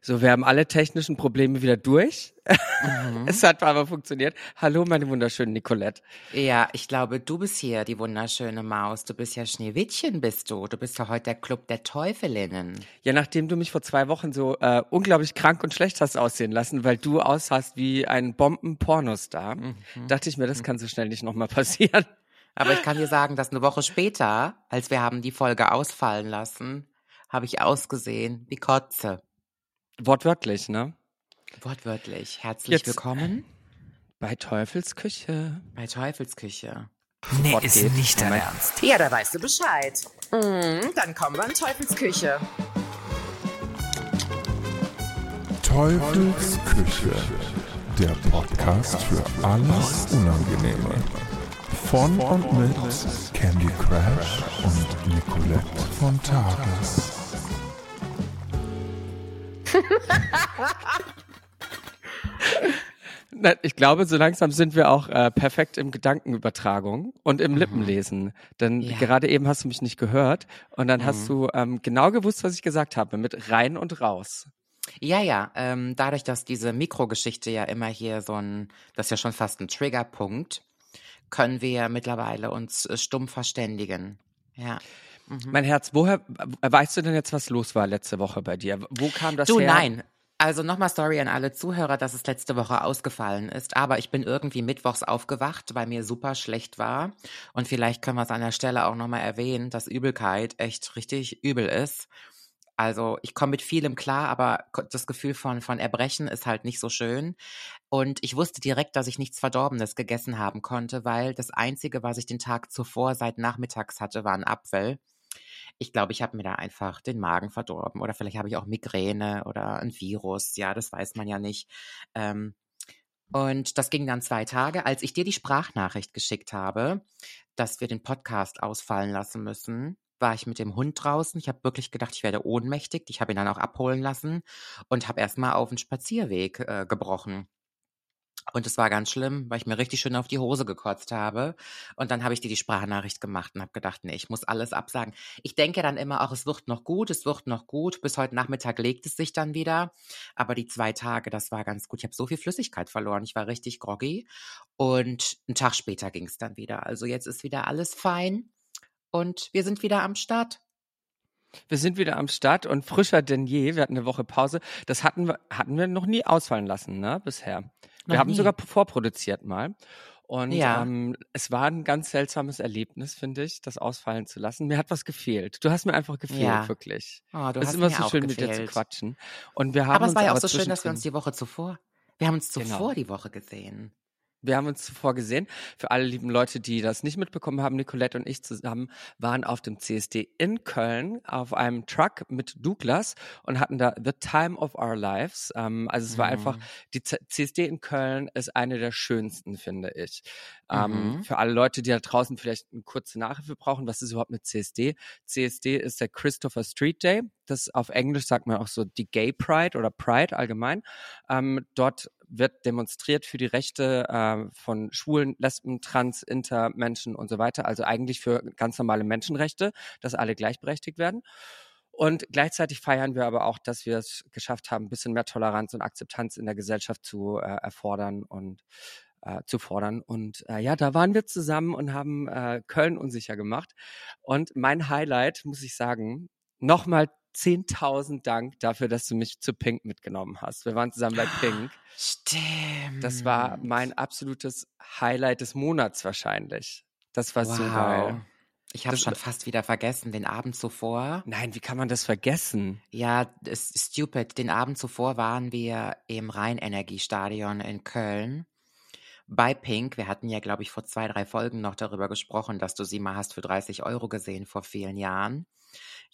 So, wir haben alle technischen Probleme wieder durch. Mhm. es hat aber funktioniert. Hallo, meine wunderschöne Nicolette. Ja, ich glaube, du bist hier die wunderschöne Maus. Du bist ja Schneewittchen, bist du. Du bist ja heute der Club der Teufelinnen. Ja, nachdem du mich vor zwei Wochen so äh, unglaublich krank und schlecht hast aussehen lassen, weil du aussahst wie ein Bomben-Pornostar, mhm. dachte ich mir, das kann so schnell nicht nochmal passieren. Aber ich kann dir sagen, dass eine Woche später, als wir haben die Folge ausfallen lassen, habe ich ausgesehen wie Kotze. Wortwörtlich, ne? Wortwörtlich. Herzlich Jetzt willkommen. Bei Teufelsküche. Bei Teufelsküche. Nee, Sofort ist geht. nicht dein Ernst. Ja, da weißt du Bescheid. Mhm, dann kommen wir in Teufelsküche. Teufelsküche. Der Podcast für alles Unangenehme. Von und mit Candy Crash und Nicolette von Tages. Ich glaube, so langsam sind wir auch äh, perfekt im Gedankenübertragung und im mhm. Lippenlesen. Denn ja. gerade eben hast du mich nicht gehört und dann mhm. hast du ähm, genau gewusst, was ich gesagt habe, mit rein und raus. Ja, ja, ähm, dadurch, dass diese Mikrogeschichte ja immer hier so ein, das ist ja schon fast ein Triggerpunkt, können wir mittlerweile uns äh, stumm verständigen. Ja. Mhm. Mein Herz, woher weißt du denn jetzt, was los war letzte Woche bei dir? Wo kam das du, her? Du, nein. Also nochmal Story an alle Zuhörer, dass es letzte Woche ausgefallen ist. Aber ich bin irgendwie mittwochs aufgewacht, weil mir super schlecht war. Und vielleicht können wir es an der Stelle auch nochmal erwähnen, dass Übelkeit echt richtig übel ist. Also ich komme mit vielem klar, aber das Gefühl von, von Erbrechen ist halt nicht so schön. Und ich wusste direkt, dass ich nichts Verdorbenes gegessen haben konnte, weil das Einzige, was ich den Tag zuvor seit nachmittags hatte, war ein Apfel. Ich glaube, ich habe mir da einfach den Magen verdorben oder vielleicht habe ich auch Migräne oder ein Virus. Ja, das weiß man ja nicht. Ähm, und das ging dann zwei Tage. Als ich dir die Sprachnachricht geschickt habe, dass wir den Podcast ausfallen lassen müssen, war ich mit dem Hund draußen. Ich habe wirklich gedacht, ich werde ohnmächtig. Ich habe ihn dann auch abholen lassen und habe erstmal auf den Spazierweg äh, gebrochen. Und es war ganz schlimm, weil ich mir richtig schön auf die Hose gekotzt habe. Und dann habe ich dir die Sprachnachricht gemacht und habe gedacht, nee, ich muss alles absagen. Ich denke dann immer auch, es wird noch gut, es wird noch gut. Bis heute Nachmittag legt es sich dann wieder. Aber die zwei Tage, das war ganz gut. Ich habe so viel Flüssigkeit verloren. Ich war richtig groggy. Und einen Tag später ging es dann wieder. Also jetzt ist wieder alles fein. Und wir sind wieder am Start. Wir sind wieder am Start und frischer denn je. Wir hatten eine Woche Pause. Das hatten wir, hatten wir noch nie ausfallen lassen, ne, bisher. Wir haben nie. sogar vorproduziert mal. Und ja. ähm, es war ein ganz seltsames Erlebnis, finde ich, das ausfallen zu lassen. Mir hat was gefehlt. Du hast mir einfach gefehlt, ja. wirklich. Oh, du es ist immer so schön, gefehlt. mit dir zu quatschen. Und wir haben aber es war ja auch so schön, dass wir uns die Woche zuvor, wir haben uns zuvor genau. die Woche gesehen. Wir haben uns zuvor gesehen. Für alle lieben Leute, die das nicht mitbekommen haben, Nicolette und ich zusammen waren auf dem CSD in Köln auf einem Truck mit Douglas und hatten da The Time of Our Lives. Ähm, also es war mhm. einfach, die CSD in Köln ist eine der schönsten, finde ich. Ähm, mhm. Für alle Leute, die da draußen vielleicht eine kurze Nachhilfe brauchen, was ist überhaupt eine CSD? CSD ist der Christopher Street Day. Das auf Englisch sagt man auch so die Gay Pride oder Pride allgemein. Ähm, dort wird demonstriert für die Rechte äh, von Schwulen, Lesben, Trans, Inter, Menschen und so weiter. Also eigentlich für ganz normale Menschenrechte, dass alle gleichberechtigt werden. Und gleichzeitig feiern wir aber auch, dass wir es geschafft haben, ein bisschen mehr Toleranz und Akzeptanz in der Gesellschaft zu äh, erfordern und äh, zu fordern. Und äh, ja, da waren wir zusammen und haben äh, Köln unsicher gemacht. Und mein Highlight, muss ich sagen, nochmal 10.000 Dank dafür, dass du mich zu Pink mitgenommen hast. Wir waren zusammen bei Pink. Stimmt. Das war mein absolutes Highlight des Monats wahrscheinlich. Das war wow. so geil. Ich habe schon fast wieder vergessen, den Abend zuvor. Nein, wie kann man das vergessen? Ja, ist stupid. Den Abend zuvor waren wir im Rheinenergiestadion in Köln bei Pink. Wir hatten ja, glaube ich, vor zwei, drei Folgen noch darüber gesprochen, dass du sie mal hast für 30 Euro gesehen vor vielen Jahren.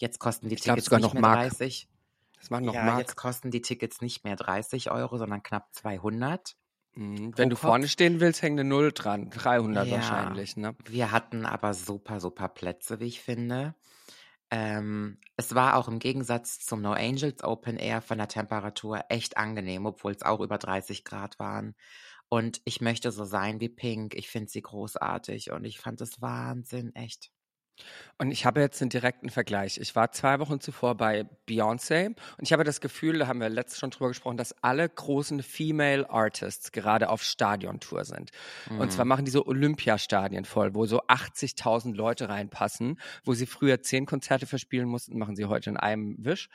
Jetzt kosten die ich Tickets sogar nicht noch mehr Mark. 30. Das machen noch ja, Mark. jetzt kosten die Tickets nicht mehr 30 Euro, sondern knapp 200. Mhm. Wenn du Kopf. vorne stehen willst, hängt eine Null dran. 300 ja, wahrscheinlich, ne? Wir hatten aber super, super Plätze, wie ich finde. Ähm, es war auch im Gegensatz zum No Angels Open Air von der Temperatur echt angenehm, obwohl es auch über 30 Grad waren. Und ich möchte so sein wie Pink. Ich finde sie großartig und ich fand es Wahnsinn, echt. Und ich habe jetzt einen direkten Vergleich. Ich war zwei Wochen zuvor bei Beyoncé und ich habe das Gefühl, da haben wir letztes schon drüber gesprochen, dass alle großen Female Artists gerade auf Stadiontour sind. Mhm. Und zwar machen die so Olympiastadien voll, wo so 80.000 Leute reinpassen, wo sie früher zehn Konzerte verspielen mussten, machen sie heute in einem Wisch.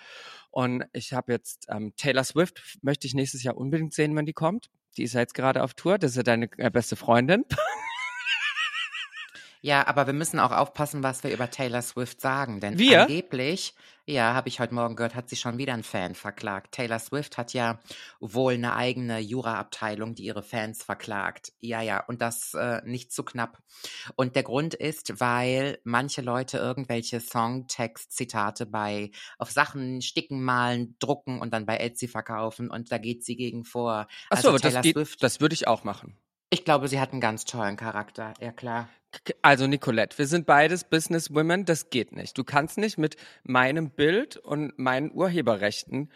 Und ich habe jetzt ähm, Taylor Swift, möchte ich nächstes Jahr unbedingt sehen, wenn die kommt. Die ist ja jetzt gerade auf Tour, das ist ja deine äh, beste Freundin. Ja, aber wir müssen auch aufpassen, was wir über Taylor Swift sagen, denn wir? angeblich, ja, habe ich heute Morgen gehört, hat sie schon wieder einen Fan verklagt. Taylor Swift hat ja wohl eine eigene Juraabteilung, die ihre Fans verklagt. Ja, ja, und das äh, nicht zu knapp. Und der Grund ist, weil manche Leute irgendwelche Songtext-Zitate bei auf Sachen sticken, malen, drucken und dann bei Etsy verkaufen und da geht sie gegen vor. Achso, also das, geht, das würde ich auch machen. Ich glaube, sie hat einen ganz tollen Charakter, ja klar. Also Nicolette, wir sind beides Businesswomen, das geht nicht. Du kannst nicht mit meinem Bild und meinen Urheberrechten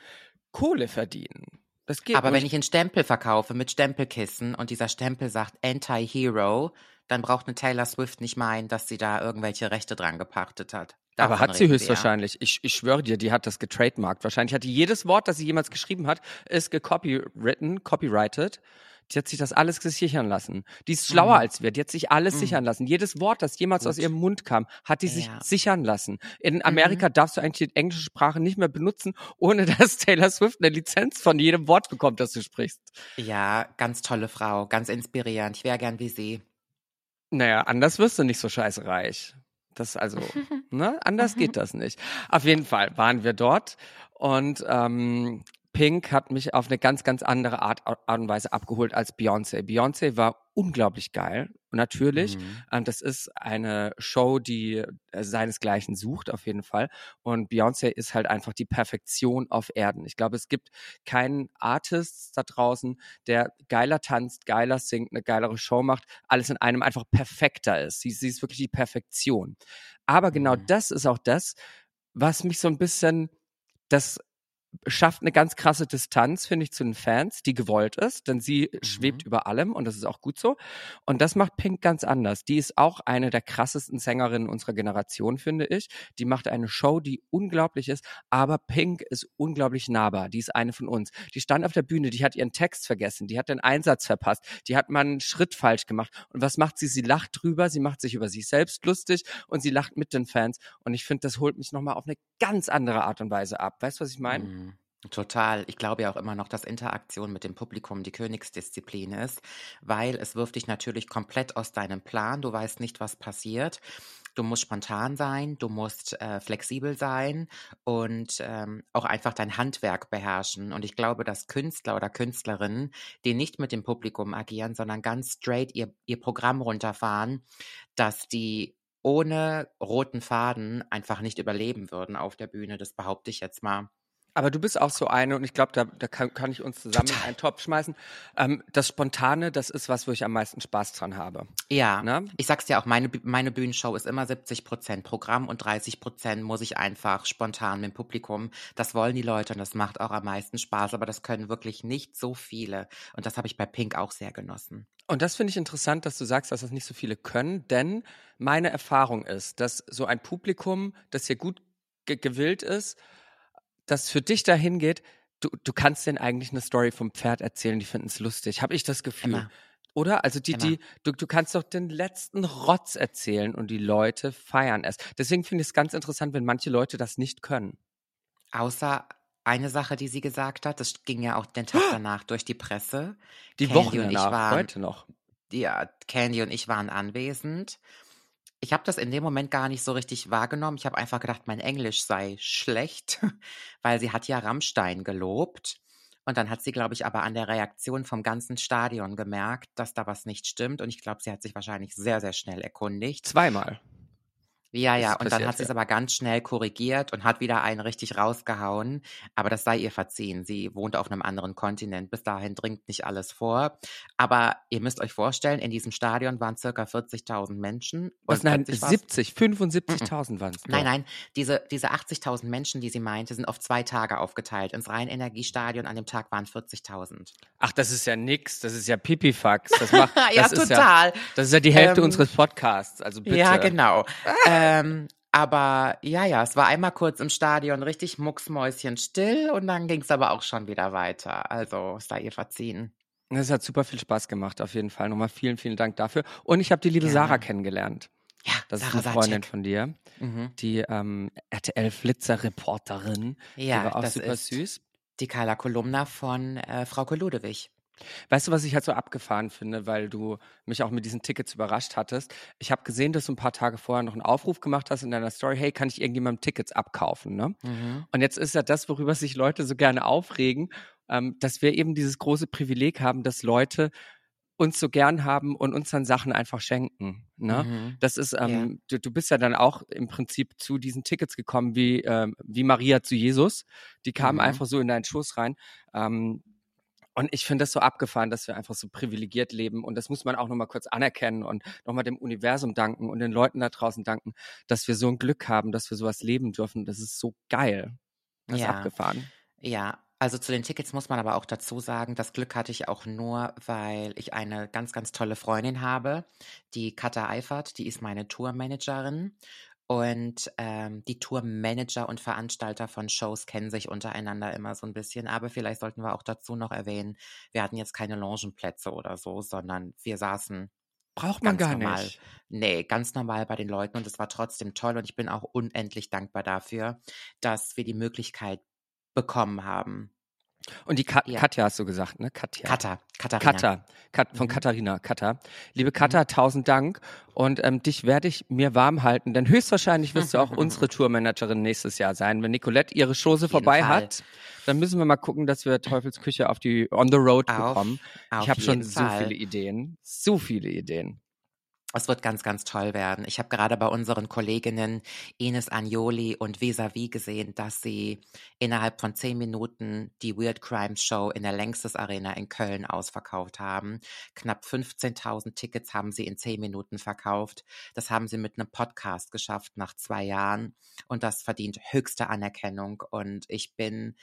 Kohle verdienen. Das geht Aber nicht. wenn ich einen Stempel verkaufe mit Stempelkissen und dieser Stempel sagt Anti-Hero, dann braucht eine Taylor Swift nicht meinen, dass sie da irgendwelche Rechte dran gepachtet hat. Davon Aber hat sie höchstwahrscheinlich. Ich, ich schwöre dir, die hat das getrademarkt. Wahrscheinlich hat die jedes Wort, das sie jemals geschrieben hat, ist gecopywritten, copyrighted. Die hat sich das alles sichern lassen. Die ist schlauer mhm. als wir. Die hat sich alles mhm. sichern lassen. Jedes Wort, das jemals Gut. aus ihrem Mund kam, hat die ja. sich sichern lassen. In Amerika mhm. darfst du eigentlich die englische Sprache nicht mehr benutzen, ohne dass Taylor Swift eine Lizenz von jedem Wort bekommt, das du sprichst. Ja, ganz tolle Frau, ganz inspirierend. Ich wäre gern wie sie. Naja, anders wirst du nicht so scheiße reich. Das also, ne? Anders geht das nicht. Auf jeden Fall waren wir dort und ähm, Pink hat mich auf eine ganz, ganz andere Art, Art und Weise abgeholt als Beyoncé. Beyoncé war unglaublich geil. Natürlich, mhm. äh, das ist eine Show, die äh, seinesgleichen sucht, auf jeden Fall. Und Beyoncé ist halt einfach die Perfektion auf Erden. Ich glaube, es gibt keinen Artist da draußen, der geiler tanzt, geiler singt, eine geilere Show macht, alles in einem einfach perfekter ist. Sie, sie ist wirklich die Perfektion. Aber genau mhm. das ist auch das, was mich so ein bisschen das schafft eine ganz krasse Distanz, finde ich, zu den Fans, die gewollt ist, denn sie mhm. schwebt über allem und das ist auch gut so. Und das macht Pink ganz anders. Die ist auch eine der krassesten Sängerinnen unserer Generation, finde ich. Die macht eine Show, die unglaublich ist, aber Pink ist unglaublich nahbar. Die ist eine von uns. Die stand auf der Bühne, die hat ihren Text vergessen, die hat den Einsatz verpasst, die hat mal einen Schritt falsch gemacht. Und was macht sie? Sie lacht drüber, sie macht sich über sich selbst lustig und sie lacht mit den Fans. Und ich finde, das holt mich nochmal auf eine ganz andere Art und Weise ab. Weißt du, was ich meine? Mhm. Total. Ich glaube ja auch immer noch, dass Interaktion mit dem Publikum die Königsdisziplin ist, weil es wirft dich natürlich komplett aus deinem Plan. Du weißt nicht, was passiert. Du musst spontan sein, du musst äh, flexibel sein und ähm, auch einfach dein Handwerk beherrschen. Und ich glaube, dass Künstler oder Künstlerinnen, die nicht mit dem Publikum agieren, sondern ganz straight ihr, ihr Programm runterfahren, dass die ohne roten Faden einfach nicht überleben würden auf der Bühne. Das behaupte ich jetzt mal. Aber du bist auch so eine, und ich glaube, da, da kann, kann ich uns zusammen Total. in einen Topf schmeißen. Ähm, das Spontane, das ist was, wo ich am meisten Spaß dran habe. Ja, ne? ich sag's dir auch, meine, meine Bühnenshow ist immer 70 Prozent Programm und 30 Prozent muss ich einfach spontan mit dem Publikum. Das wollen die Leute und das macht auch am meisten Spaß, aber das können wirklich nicht so viele. Und das habe ich bei Pink auch sehr genossen. Und das finde ich interessant, dass du sagst, dass das nicht so viele können, denn meine Erfahrung ist, dass so ein Publikum, das hier gut ge gewillt ist, das für dich dahin geht, du, du kannst denen eigentlich eine Story vom Pferd erzählen, die finden es lustig. Habe ich das Gefühl. Immer. Oder? Also die, Immer. die, du, du kannst doch den letzten Rotz erzählen und die Leute feiern es. Deswegen finde ich es ganz interessant, wenn manche Leute das nicht können. Außer eine Sache, die sie gesagt hat, das ging ja auch den Tag danach durch die Presse. Die Candy Woche danach, waren, heute noch. Ja, Candy und ich waren anwesend ich habe das in dem Moment gar nicht so richtig wahrgenommen. Ich habe einfach gedacht, mein Englisch sei schlecht, weil sie hat ja Rammstein gelobt. Und dann hat sie, glaube ich, aber an der Reaktion vom ganzen Stadion gemerkt, dass da was nicht stimmt. Und ich glaube, sie hat sich wahrscheinlich sehr, sehr schnell erkundigt. Zweimal. Ja, ja, und dann hat sie es aber ganz schnell korrigiert und hat wieder einen richtig rausgehauen. Aber das sei ihr verziehen. Sie wohnt auf einem anderen Kontinent. Bis dahin dringt nicht alles vor. Aber ihr müsst euch vorstellen, in diesem Stadion waren circa 40.000 Menschen. Was, nein, 70, 75.000 waren es. Nein, nein, diese, diese 80.000 Menschen, die sie meinte, sind auf zwei Tage aufgeteilt. Ins Rheinenergiestadion an dem Tag waren 40.000. Ach, das ist ja nix. Das ist ja Pipifax. Das macht, ja, das total. Ist ja, das ist ja die Hälfte ähm, unseres Podcasts. Also bitte. Ja, genau. ähm, aber ja, ja, es war einmal kurz im Stadion richtig mucksmäuschen still und dann ging es aber auch schon wieder weiter. Also sei ihr verziehen. Es hat super viel Spaß gemacht, auf jeden Fall. Nochmal vielen, vielen Dank dafür. Und ich habe die liebe Gerne. Sarah kennengelernt. Ja, Das Sarah ist eine Freundin Sacek. von dir, Mhm. die ähm, RTL-Flitzer-Reporterin. Die Ja, war auch das super ist süß. die Carla Kolumna von äh, Frauke Ludewig. Weißt du, was ich halt so abgefahren finde, weil du mich auch mit diesen Tickets überrascht hattest? Ich habe gesehen, dass du ein paar Tage vorher noch einen Aufruf gemacht hast in deiner Story, hey, kann ich irgendjemandem Tickets abkaufen? Ne? Mhm. Und jetzt ist ja das, worüber sich Leute so gerne aufregen, ähm, dass wir eben dieses große Privileg haben, dass Leute uns so gern haben und uns dann Sachen einfach schenken. Ne? Mhm. Das ist, ähm, du, du bist ja dann auch im Prinzip zu diesen Tickets gekommen, wie, ähm, wie Maria zu Jesus. Die kamen Mhm. einfach so in deinen Schoß rein. Ähm, und ich finde das so abgefahren, dass wir einfach so privilegiert leben. Und das muss man auch nochmal kurz anerkennen und nochmal dem Universum danken und den Leuten da draußen danken, dass wir so ein Glück haben, dass wir sowas leben dürfen. Das ist so geil. Das ist Ja. abgefahren. Ja, also zu den Tickets muss man aber auch dazu sagen, das Glück hatte ich auch nur, weil ich eine ganz, ganz tolle Freundin habe, die Katha Eifert, die ist meine Tourmanagerin. Und ähm, die Tourmanager und Veranstalter von Shows kennen sich untereinander immer so ein bisschen. Aber vielleicht sollten wir auch dazu noch erwähnen, wir hatten jetzt keine Longenplätze oder so, sondern wir saßen Braucht man gar normal. nicht. Nee, ganz normal bei den Leuten und es war trotzdem toll und ich bin auch unendlich dankbar dafür, dass wir die Möglichkeit bekommen haben. Und die Ka Ja. Katja hast du gesagt, ne? Katja. Katha, Katharina. Katha, Kat von Mhm. Katharina, Katha. Liebe Katha, tausend Dank. Und ähm, dich werde ich mir warm halten, denn höchstwahrscheinlich wirst du auch unsere Tourmanagerin nächstes Jahr sein. Wenn Nicolette ihre Chose jeden vorbei Fall. hat, dann müssen wir mal gucken, dass wir Teufels Küche auf die On the Road Auf- bekommen. Auf ich habe schon jeden so Fall. viele Ideen. So viele Ideen. Es wird ganz, ganz toll werden. Ich habe gerade bei unseren Kolleginnen Ines Agnoli und Visavi gesehen, dass sie innerhalb von zehn Minuten die Weird Crime Show in der Längstes Arena in Köln ausverkauft haben. Knapp 15.000 Tickets haben sie in zehn Minuten verkauft. Das haben sie mit einem Podcast geschafft nach zwei Jahren. Und das verdient höchste Anerkennung. Und ich bin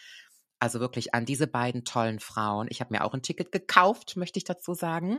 also wirklich an diese beiden tollen Frauen. Ich habe mir auch ein Ticket gekauft, möchte ich dazu sagen.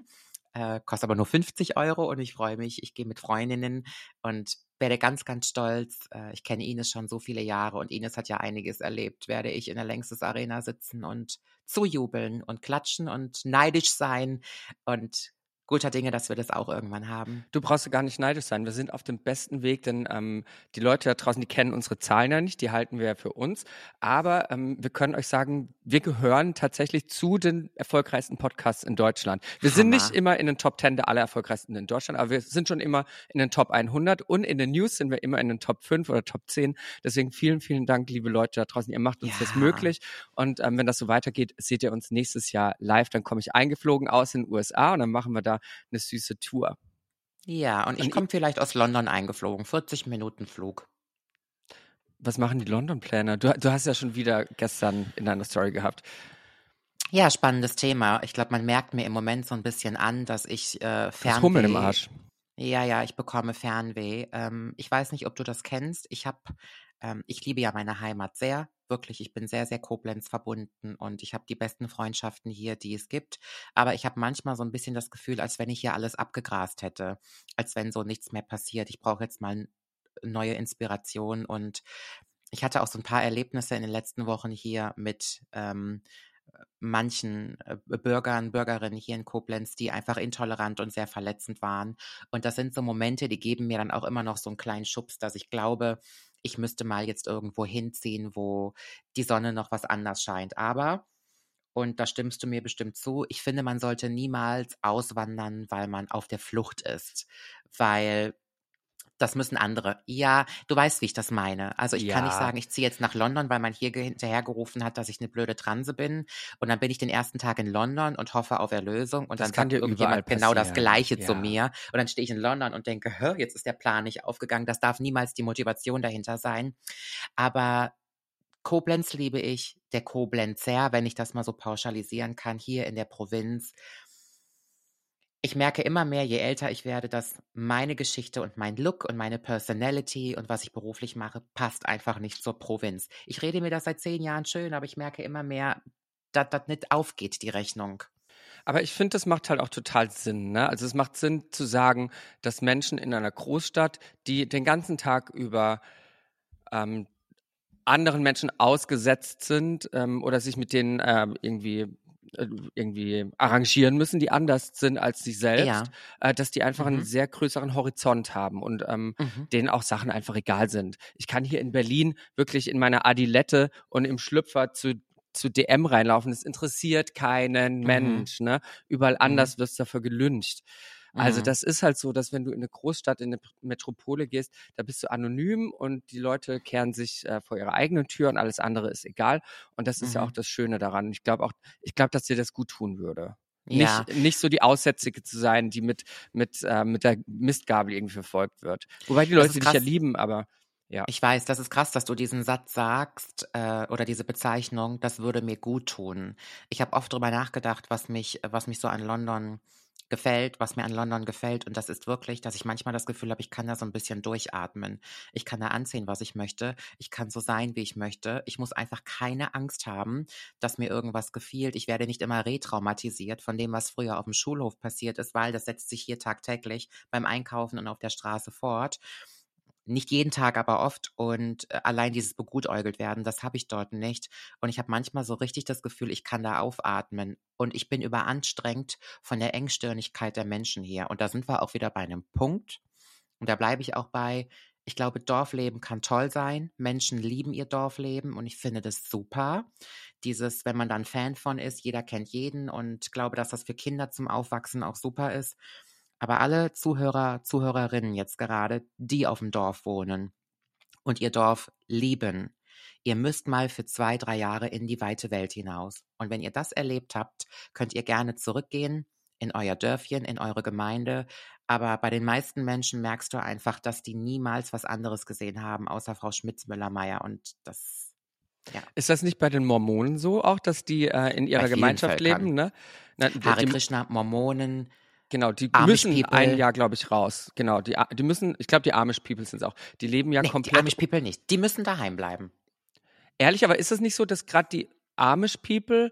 Äh, kostet aber nur 50 Euro und ich freue mich. Ich gehe mit Freundinnen und werde ganz, ganz stolz. Äh, ich kenne Ines schon so viele Jahre und Ines hat ja einiges erlebt. Werde ich in der Längstes Arena sitzen und zujubeln und klatschen und neidisch sein und guter Dinge, dass wir das auch irgendwann haben. Du brauchst ja gar nicht neidisch sein. Wir sind auf dem besten Weg, denn ähm, die Leute da draußen, die kennen unsere Zahlen ja nicht, die halten wir ja für uns. Aber ähm, wir können euch sagen, wir gehören tatsächlich zu den erfolgreichsten Podcasts in Deutschland. Wir sind nicht Hammer. immer in den Top 10 der aller erfolgreichsten in Deutschland, aber wir sind schon immer in den Top 100 und in den News sind wir immer in den Top 5 oder Top 10. Deswegen vielen, vielen Dank, liebe Leute da draußen. Ihr macht uns das Ja. möglich. Und ähm, wenn das so weitergeht, seht ihr uns nächstes Jahr live. Dann komme ich eingeflogen aus den USA und dann machen wir da eine süße Tour. Ja, und ich komme vielleicht aus London eingeflogen. 40 Minuten Flug. Was machen die London-Pläne? Du, du hast ja schon wieder gestern in deiner Story gehabt. Ja, spannendes Thema. Ich glaube, man merkt mir im Moment so ein bisschen an, dass ich äh, Das Fernweh. Hummeln im Arsch. Ja, ja, ich bekomme Fernweh. Ähm, ich weiß nicht, ob du das kennst. Ich habe, ähm, ich liebe ja meine Heimat sehr, wirklich. Ich bin sehr, sehr Koblenz verbunden und ich habe die besten Freundschaften hier, die es gibt. Aber ich habe manchmal so ein bisschen das Gefühl, als wenn ich hier alles abgegrast hätte, als wenn so nichts mehr passiert. Ich brauche jetzt mal neue Inspiration und ich hatte auch so ein paar Erlebnisse in den letzten Wochen hier mit ähm, manchen äh, Bürgern, Bürgerinnen hier in Koblenz, die einfach intolerant und sehr verletzend waren. Und das sind so Momente, die geben mir dann auch immer noch so einen kleinen Schubs, dass ich glaube, ich müsste mal jetzt irgendwo hinziehen, wo die Sonne noch was anders scheint. Aber, und da stimmst du mir bestimmt zu, ich finde, man sollte niemals auswandern, weil man auf der Flucht ist. Weil das müssen andere. Ja, du weißt, wie ich das meine. Also ich kann nicht Ja. sagen, ich ziehe jetzt nach London, weil man hier ge- hinterhergerufen hat, dass ich eine blöde Transe bin. Und dann bin ich den ersten Tag in London und hoffe auf Erlösung. Und Das dann kann sagt dir irgendjemand genau das. Gleiche zu Ja. mir. Und dann stehe ich in London und denke, Hä, jetzt ist der Plan nicht aufgegangen. Das darf niemals die Motivation dahinter sein. Aber Koblenz liebe ich, der Koblenzer, wenn ich das mal so pauschalisieren kann, hier in der Provinz. Ich merke immer mehr, je älter ich werde, dass meine Geschichte und mein Look und meine Personality und was ich beruflich mache, passt einfach nicht zur Provinz. Ich rede mir das seit zehn Jahren schön, aber ich merke immer mehr, dass das nicht aufgeht, die Rechnung. Aber ich finde, das macht halt auch total Sinn. Ne? Also es macht Sinn zu sagen, dass Menschen in einer Großstadt, die den ganzen Tag über ähm, anderen Menschen ausgesetzt sind ähm, oder sich mit denen ähm, irgendwie äh, irgendwie arrangieren müssen, die anders sind als sie selbst, ja. äh, dass die einfach mhm. einen sehr größeren Horizont haben und ähm, mhm. denen auch Sachen einfach egal sind. Ich kann hier in Berlin wirklich in meiner Adilette und im Schlüpfer zu zu DM reinlaufen. Das interessiert keinen mhm. Mensch. Ne? Überall mhm. anders wirst du dafür gelüncht. Also mhm. das ist halt so, dass wenn du in eine Großstadt, in eine Metropole gehst, da bist du anonym und die Leute kehren sich äh, vor ihre eigenen Tür und alles andere ist egal. Und das ist mhm. ja auch mhm. das Schöne daran. Ich glaube auch, ich glaube, dass dir das gut tun würde. Ja. Nicht, nicht so die Aussätzige zu sein, die mit, mit, äh, mit der Mistgabel irgendwie verfolgt wird. Wobei die Leute dich ja lieben, aber ja. Ich weiß, das ist krass, dass du diesen Satz sagst äh, oder diese Bezeichnung, das würde mir gut tun. Ich habe oft darüber nachgedacht, was mich, was mich so an London gefällt, was mir an London gefällt. Und das ist wirklich, dass ich manchmal das Gefühl habe, ich kann da so ein bisschen durchatmen. Ich kann da anziehen, was ich möchte. Ich kann so sein, wie ich möchte. Ich muss einfach keine Angst haben, dass mir irgendwas gefielt. Ich werde nicht immer retraumatisiert von dem, was früher auf dem Schulhof passiert ist, weil das setzt sich hier tagtäglich beim Einkaufen und auf der Straße fort. Nicht jeden Tag, aber oft. Und äh, allein dieses begutäugelt werden, das habe ich dort nicht. Und ich habe manchmal so richtig das Gefühl, ich kann da aufatmen. Und ich bin überanstrengt von der Engstirnigkeit der Menschen hier. Und da sind wir auch wieder bei einem Punkt. Und da bleibe ich auch bei, ich glaube, Dorfleben kann toll sein. Menschen lieben ihr Dorfleben und ich finde das super. Dieses, wenn man dann Fan von ist, jeder kennt jeden und glaube, dass das für Kinder zum Aufwachsen auch super ist. Aber alle Zuhörer, Zuhörerinnen jetzt gerade, die auf dem Dorf wohnen und ihr Dorf lieben, ihr müsst mal für zwei, drei Jahre in die weite Welt hinaus. Und wenn ihr das erlebt habt, könnt ihr gerne zurückgehen in euer Dörfchen, in eure Gemeinde. Aber bei den meisten Menschen merkst du einfach, dass die niemals was anderes gesehen haben, außer Frau Schmitz-Müller-Meyer. Und das ja. Ist das nicht bei den Mormonen so auch, dass die äh, in ihrer Gemeinschaft Völkern. leben? Ne? Na, Hare Krishna, Mormonen, Genau, die Amish müssen People. ein Jahr, glaube ich, raus. Genau, die, die müssen, ich glaube, die Amish People sind es auch. Die leben ja nee, komplett. Die Amish People nicht. Die müssen daheim bleiben. Ehrlich, aber ist es nicht so, dass gerade die Amish People,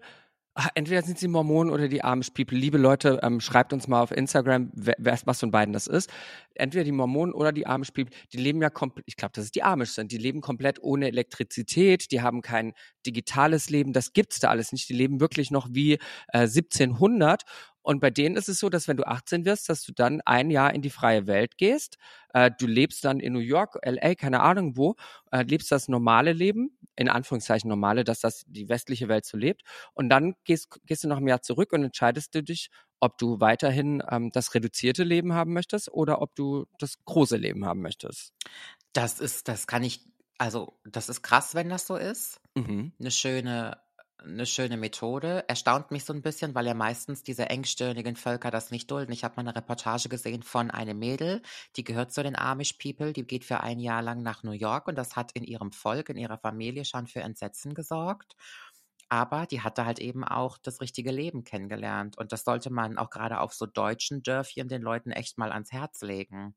entweder sind sie Mormonen oder die Amish People. Liebe Leute, ähm, schreibt uns mal auf Instagram, wer, was von beiden das ist. Entweder die Mormonen oder die Amish People, die leben ja komplett, ich glaube, dass es die Amish sind. Die leben komplett ohne Elektrizität, die haben kein digitales Leben, das gibt's da alles nicht. Die leben wirklich noch wie äh, 1700 und bei denen ist es so, dass wenn du 18 wirst, dass du dann ein Jahr in die freie Welt gehst. Äh, du lebst dann in New York, LA, keine Ahnung wo, äh, lebst das normale Leben, in Anführungszeichen normale, dass das die westliche Welt so lebt. Und dann gehst, gehst du noch ein Jahr zurück und entscheidest du dich, ob du weiterhin ähm, das reduzierte Leben haben möchtest oder ob du das große Leben haben möchtest. Das ist, das kann ich, also das ist krass, wenn das so ist. Mhm. Eine schöne eine schöne Methode. Erstaunt mich so ein bisschen, weil ja meistens diese engstirnigen Völker das nicht dulden. Ich habe mal eine Reportage gesehen von einem Mädel, die gehört zu den Amish People, die geht für ein Jahr lang nach New York und das hat in ihrem Volk, in ihrer Familie schon für Entsetzen gesorgt. Aber die hatte halt eben auch das richtige Leben kennengelernt. Und das sollte man auch gerade auf so deutschen Dörfchen den Leuten echt mal ans Herz legen.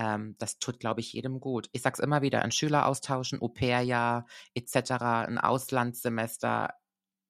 Ähm, das tut, glaube ich, jedem gut. Ich sage es immer wieder, ein Schüleraustausch, ein Au-pair-Jahr etc., ein Auslandssemester,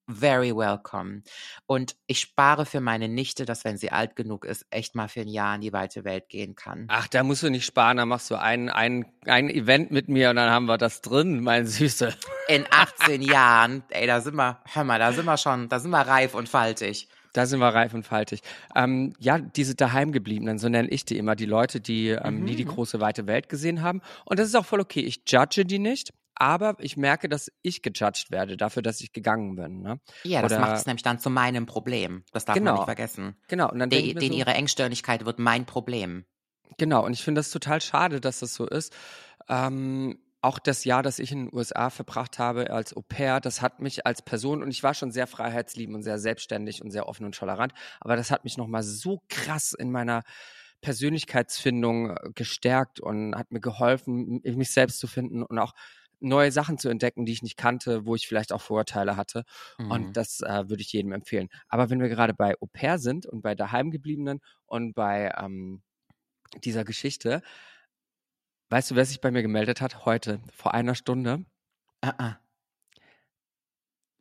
very welcome. Und ich spare für meine Nichte, dass wenn sie alt genug ist, echt mal für ein Jahr in die weite Welt gehen kann. Ach, da musst du nicht sparen, da machst du ein, ein, ein Event mit mir und dann haben wir das drin, mein Süße. In 18 Jahren, ey, da sind wir, hör mal, da sind wir schon, da sind wir reif und faltig. Da sind wir reif und faltig. Ähm, ja, diese daheimgebliebenen, so nenne ich die immer, die Leute, die ähm, mhm. nie die große weite Welt gesehen haben. Und das ist auch voll okay. Ich judge die nicht aber ich merke, dass ich gejudged werde dafür, dass ich gegangen bin. Ne? Ja, das Oder, macht es nämlich dann zu meinem Problem. Das darf genau, man nicht vergessen. Genau. Und dann De, den so, ihre Engstirnigkeit wird mein Problem. Genau. Und ich finde das total schade, dass das so ist. Ähm, auch das Jahr, das ich in den USA verbracht habe als Au pair, das hat mich als Person, und ich war schon sehr freiheitsliebend und sehr selbstständig und sehr offen und tolerant, aber das hat mich nochmal so krass in meiner Persönlichkeitsfindung äh, gestärkt und hat mir geholfen, mich selbst zu finden und auch neue Sachen zu entdecken, die ich nicht kannte, wo ich vielleicht auch Vorurteile hatte. Mhm. Und das äh, würde ich jedem empfehlen. Aber wenn wir gerade bei Au pair sind und bei daheimgebliebenen und bei ähm, dieser Geschichte, weißt du, wer sich bei mir gemeldet hat? Heute, vor einer Stunde. Uh -uh.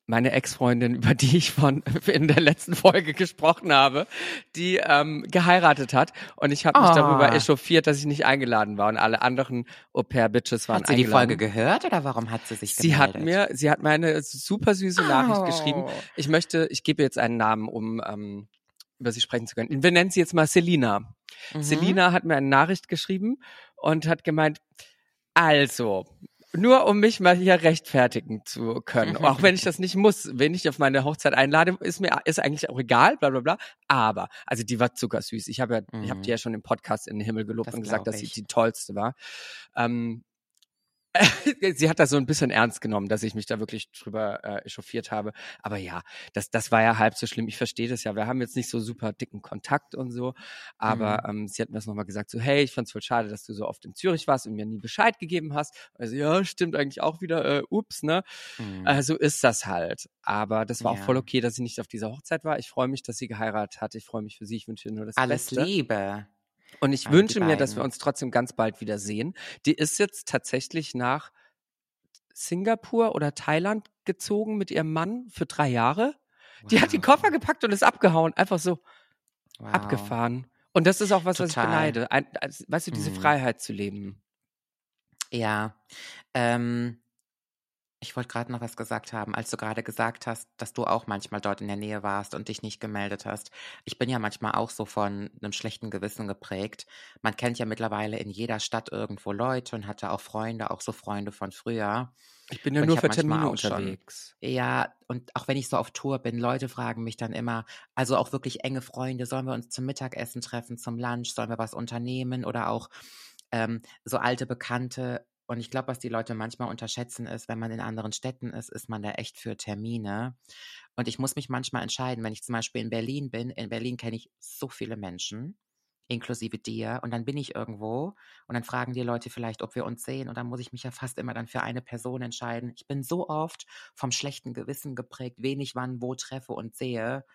meine Ex-Freundin, über die ich von in der letzten Folge gesprochen habe, die ähm, geheiratet hat. Und ich habe mich oh. darüber echauffiert, dass ich nicht eingeladen war. Und alle anderen Au-pair-Bitches waren Hat sie eingeladen. die Folge gehört oder warum hat sie sich gemeldet? Sie hat mir, sie hat mir eine super süße Nachricht oh. geschrieben. Ich möchte, ich gebe jetzt einen Namen, um ähm, über sie sprechen zu können. Wir nennen sie jetzt mal Selina. Mhm. Selina hat mir eine Nachricht geschrieben und hat gemeint, also, nur um mich mal hier rechtfertigen zu können. auch wenn ich das nicht muss, wenn ich auf meine Hochzeit einlade, ist mir ist eigentlich auch egal, bla bla bla. Aber, also die war zuckersüß. Ich habe ja, mhm. ich habe die ja schon im Podcast in den Himmel gelobt das und gesagt, dass sie die tollste war. Ähm, sie hat das so ein bisschen ernst genommen, dass ich mich da wirklich drüber äh, echauffiert habe. Aber ja, das, das war ja halb so schlimm. Ich verstehe das ja. Wir haben jetzt nicht so super dicken Kontakt und so. Aber mhm. ähm, sie hat mir das nochmal gesagt, so, hey, ich fand's voll schade, dass du so oft in Zürich warst und mir nie Bescheid gegeben hast. Also ja, stimmt eigentlich auch wieder, äh, ups, ne? Mhm. Äh, so ist das halt. Aber das war ja. auch voll okay, dass sie nicht auf dieser Hochzeit war. Ich freue mich, dass sie geheiratet hat. Ich freue mich für sie. Ich wünsche ihr nur das Alles Beste. Alles Liebe. Und ich wünsche mir, dass wir uns trotzdem ganz bald wieder sehen. Die ist jetzt tatsächlich nach Singapur oder Thailand gezogen mit ihrem Mann für drei Jahre. Wow. Die hat die Koffer gepackt und ist abgehauen. Einfach so wow. abgefahren. Und das ist auch was, Total. was ich beneide. Ein, weißt du, diese hm. Freiheit zu leben. Ja. Ähm, ich wollte gerade noch was gesagt haben, als du gerade gesagt hast, dass du auch manchmal dort in der Nähe warst und dich nicht gemeldet hast. Ich bin ja manchmal auch so von einem schlechten Gewissen geprägt. Man kennt ja mittlerweile in jeder Stadt irgendwo Leute und hatte auch Freunde, auch so Freunde von früher. Ich bin ja und nur für Termine unterwegs. Schon, ja, und auch wenn ich so auf Tour bin, Leute fragen mich dann immer, also auch wirklich enge Freunde, sollen wir uns zum Mittagessen treffen, zum Lunch, sollen wir was unternehmen oder auch ähm, so alte Bekannte, und ich glaube, was die Leute manchmal unterschätzen ist, wenn man in anderen Städten ist, ist man da echt für Termine. Und ich muss mich manchmal entscheiden, wenn ich zum Beispiel in Berlin bin. In Berlin kenne ich so viele Menschen, inklusive dir. Und dann bin ich irgendwo und dann fragen die Leute vielleicht, ob wir uns sehen. Und dann muss ich mich ja fast immer dann für eine Person entscheiden. Ich bin so oft vom schlechten Gewissen geprägt, wen ich wann wo treffe und sehe.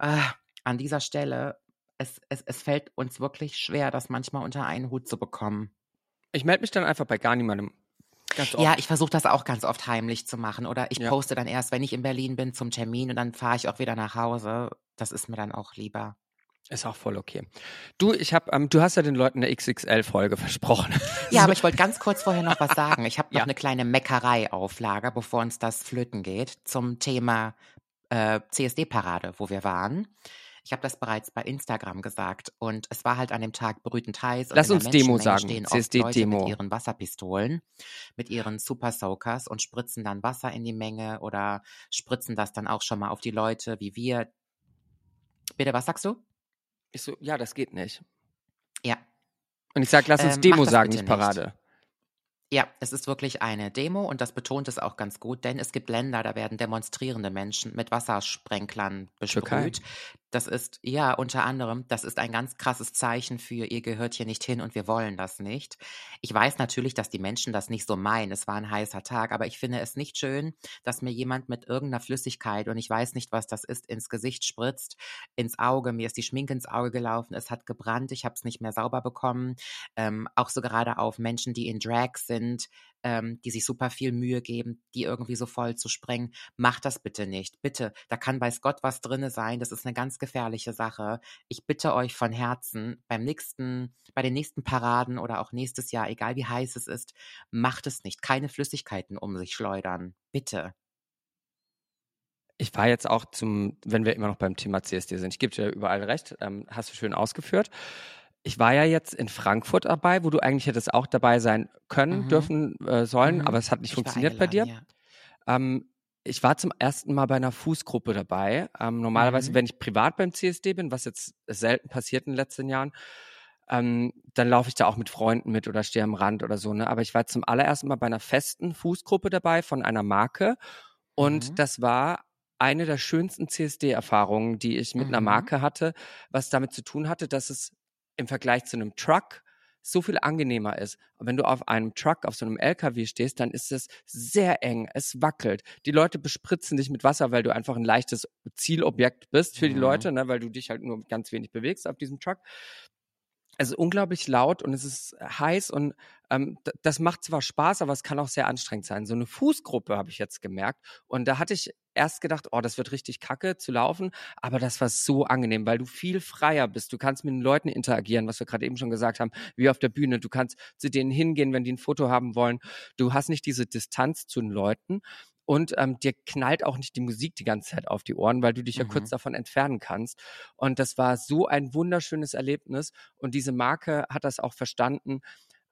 Äh, an dieser Stelle, es, es, es fällt uns wirklich schwer, das manchmal unter einen Hut zu bekommen. Ich melde mich dann einfach bei gar niemandem. Ja, ich versuche das auch ganz oft heimlich zu machen. Oder ich ja. poste dann erst, wenn ich in Berlin bin, zum Termin und dann fahre ich auch wieder nach Hause. Das ist mir dann auch lieber. Ist auch voll okay. Du, ich habe, ähm, du hast ja den Leuten eine XXL-Folge versprochen. Ja, aber ich wollte ganz kurz vorher noch was sagen. Ich habe noch ja. eine kleine Meckerei auf Lager, bevor uns das flöten geht, zum Thema äh, CSD-Parade, wo wir waren. Ich habe das bereits bei Instagram gesagt und es war halt an dem Tag brütend heiß. Lass uns Demo sagen. Stehen CSD Leute Demo. mit ihren Wasserpistolen, mit ihren Super Soakers und spritzen dann Wasser in die Menge oder spritzen das dann auch schon mal auf die Leute, wie wir. Bitte, was sagst du? Ich so, ja, das geht nicht. Ja. Und ich sag, lass uns ähm, Demo sagen, nicht Parade. Nicht. Ja, es ist wirklich eine Demo und das betont es auch ganz gut, denn es gibt Länder, da werden demonstrierende Menschen mit Wassersprenklern besprüht. Türkei. Das ist, ja, unter anderem, das ist ein ganz krasses Zeichen für, ihr gehört hier nicht hin und wir wollen das nicht. Ich weiß natürlich, dass die Menschen das nicht so meinen. Es war ein heißer Tag, aber ich finde es nicht schön, dass mir jemand mit irgendeiner Flüssigkeit und ich weiß nicht, was das ist, ins Gesicht spritzt, ins Auge. Mir ist die Schminke ins Auge gelaufen, es hat gebrannt, ich habe es nicht mehr sauber bekommen. Ähm, auch so gerade auf Menschen, die in Drag sind, ähm, die sich super viel Mühe geben, die irgendwie so voll zu sprengen. Macht das bitte nicht. Bitte, da kann weiß Gott was drinne sein. Das ist eine ganz gefährliche Sache. Ich bitte euch von Herzen, beim nächsten, bei den nächsten Paraden oder auch nächstes Jahr, egal wie heiß es ist, macht es nicht. Keine Flüssigkeiten um sich schleudern. Bitte. Ich war jetzt auch zum, wenn wir immer noch beim Thema CSD sind, ich gebe dir überall recht, ähm, hast du schön ausgeführt. Ich war ja jetzt in Frankfurt dabei, wo du eigentlich hättest auch dabei sein können, mhm. dürfen, äh, sollen, mhm. aber es hat nicht ich funktioniert bei dir. Ja. Ähm, ich war zum ersten Mal bei einer Fußgruppe dabei. Ähm, normalerweise, mhm. wenn ich privat beim CSD bin, was jetzt selten passiert in den letzten Jahren, ähm, dann laufe ich da auch mit Freunden mit oder stehe am Rand oder so. Ne? Aber ich war zum allerersten Mal bei einer festen Fußgruppe dabei von einer Marke und mhm. das war eine der schönsten CSD-Erfahrungen, die ich mit einer mhm. Marke hatte, was damit zu tun hatte, dass es im Vergleich zu einem Truck so viel angenehmer ist. Wenn du auf einem Truck, auf so einem LKW stehst, dann ist es sehr eng, es wackelt. Die Leute bespritzen dich mit Wasser, weil du einfach ein leichtes Zielobjekt bist für die mhm. Leute, ne, weil du dich halt nur ganz wenig bewegst auf diesem Truck. Also unglaublich laut und es ist heiß und ähm, das macht zwar Spaß, aber es kann auch sehr anstrengend sein. So eine Fußgruppe habe ich jetzt gemerkt und da hatte ich erst gedacht, oh, das wird richtig kacke zu laufen, aber das war so angenehm, weil du viel freier bist. Du kannst mit den Leuten interagieren, was wir gerade eben schon gesagt haben, wie auf der Bühne. Du kannst zu denen hingehen, wenn die ein Foto haben wollen. Du hast nicht diese Distanz zu den Leuten und ähm, dir knallt auch nicht die Musik die ganze Zeit auf die Ohren, weil du dich ja kurz mhm. davon entfernen kannst. Und das war so ein wunderschönes Erlebnis. Und diese Marke hat das auch verstanden.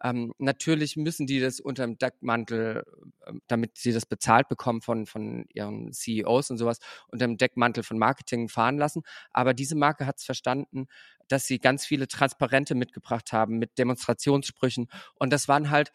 Ähm, natürlich müssen die das unter dem Deckmantel, äh, damit sie das bezahlt bekommen von, von ihren CEOs und sowas, unter dem Deckmantel von Marketing fahren lassen. Aber diese Marke hat es verstanden, dass sie ganz viele Transparente mitgebracht haben mit Demonstrationssprüchen. Und das waren halt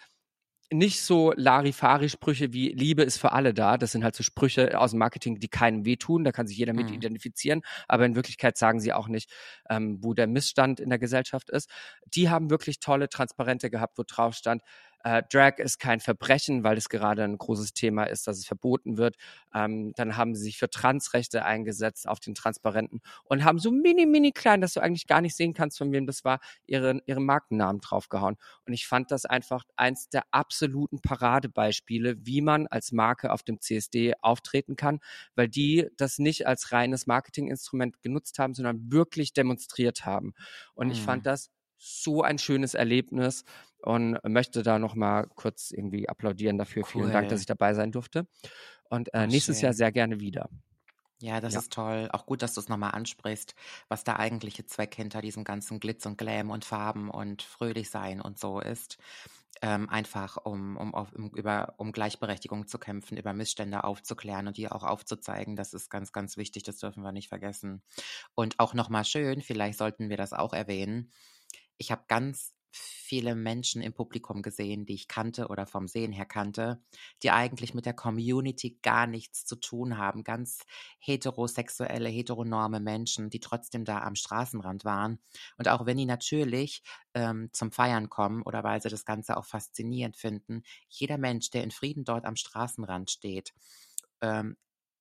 nicht so Larifari-Sprüche wie Liebe ist für alle da. Das sind halt so Sprüche aus dem Marketing, die keinem wehtun. Da kann sich jeder mit mhm. identifizieren. Aber in Wirklichkeit sagen sie auch nicht, ähm, wo der Missstand in der Gesellschaft ist. Die haben wirklich tolle Transparente gehabt, wo drauf stand, äh, Drag ist kein Verbrechen, weil es gerade ein großes Thema ist, dass es verboten wird. Ähm, dann haben sie sich für Transrechte eingesetzt auf den Transparenten und haben so mini, mini klein, dass du eigentlich gar nicht sehen kannst, von wem das war, ihren, ihren Markennamen draufgehauen. Und ich fand das einfach eins der absoluten Paradebeispiele, wie man als Marke auf dem CSD auftreten kann, weil die das nicht als reines Marketinginstrument genutzt haben, sondern wirklich demonstriert haben. Und mhm. ich fand mhm. das so ein schönes Erlebnis und möchte da nochmal kurz irgendwie applaudieren dafür. Cool. Vielen Dank, dass ich dabei sein durfte. Und äh, nächstes schön. Jahr sehr gerne wieder. Ja, das ja. ist toll. Auch gut, dass du es nochmal ansprichst, was der eigentliche Zweck hinter diesem ganzen Glitz und Glam und Farben und fröhlich sein und so ist. Ähm, einfach um, um, um, über, um Gleichberechtigung zu kämpfen, über Missstände aufzuklären und die auch aufzuzeigen. Das ist ganz, ganz wichtig, das dürfen wir nicht vergessen. Und auch nochmal schön, vielleicht sollten wir das auch erwähnen. Ich habe ganz viele Menschen im Publikum gesehen, die ich kannte oder vom Sehen her kannte, die eigentlich mit der Community gar nichts zu tun haben. Ganz heterosexuelle, heteronorme Menschen, die trotzdem da am Straßenrand waren. Und auch wenn die natürlich ähm, zum Feiern kommen oder weil sie das Ganze auch faszinierend finden, jeder Mensch, der in Frieden dort am Straßenrand steht, ähm,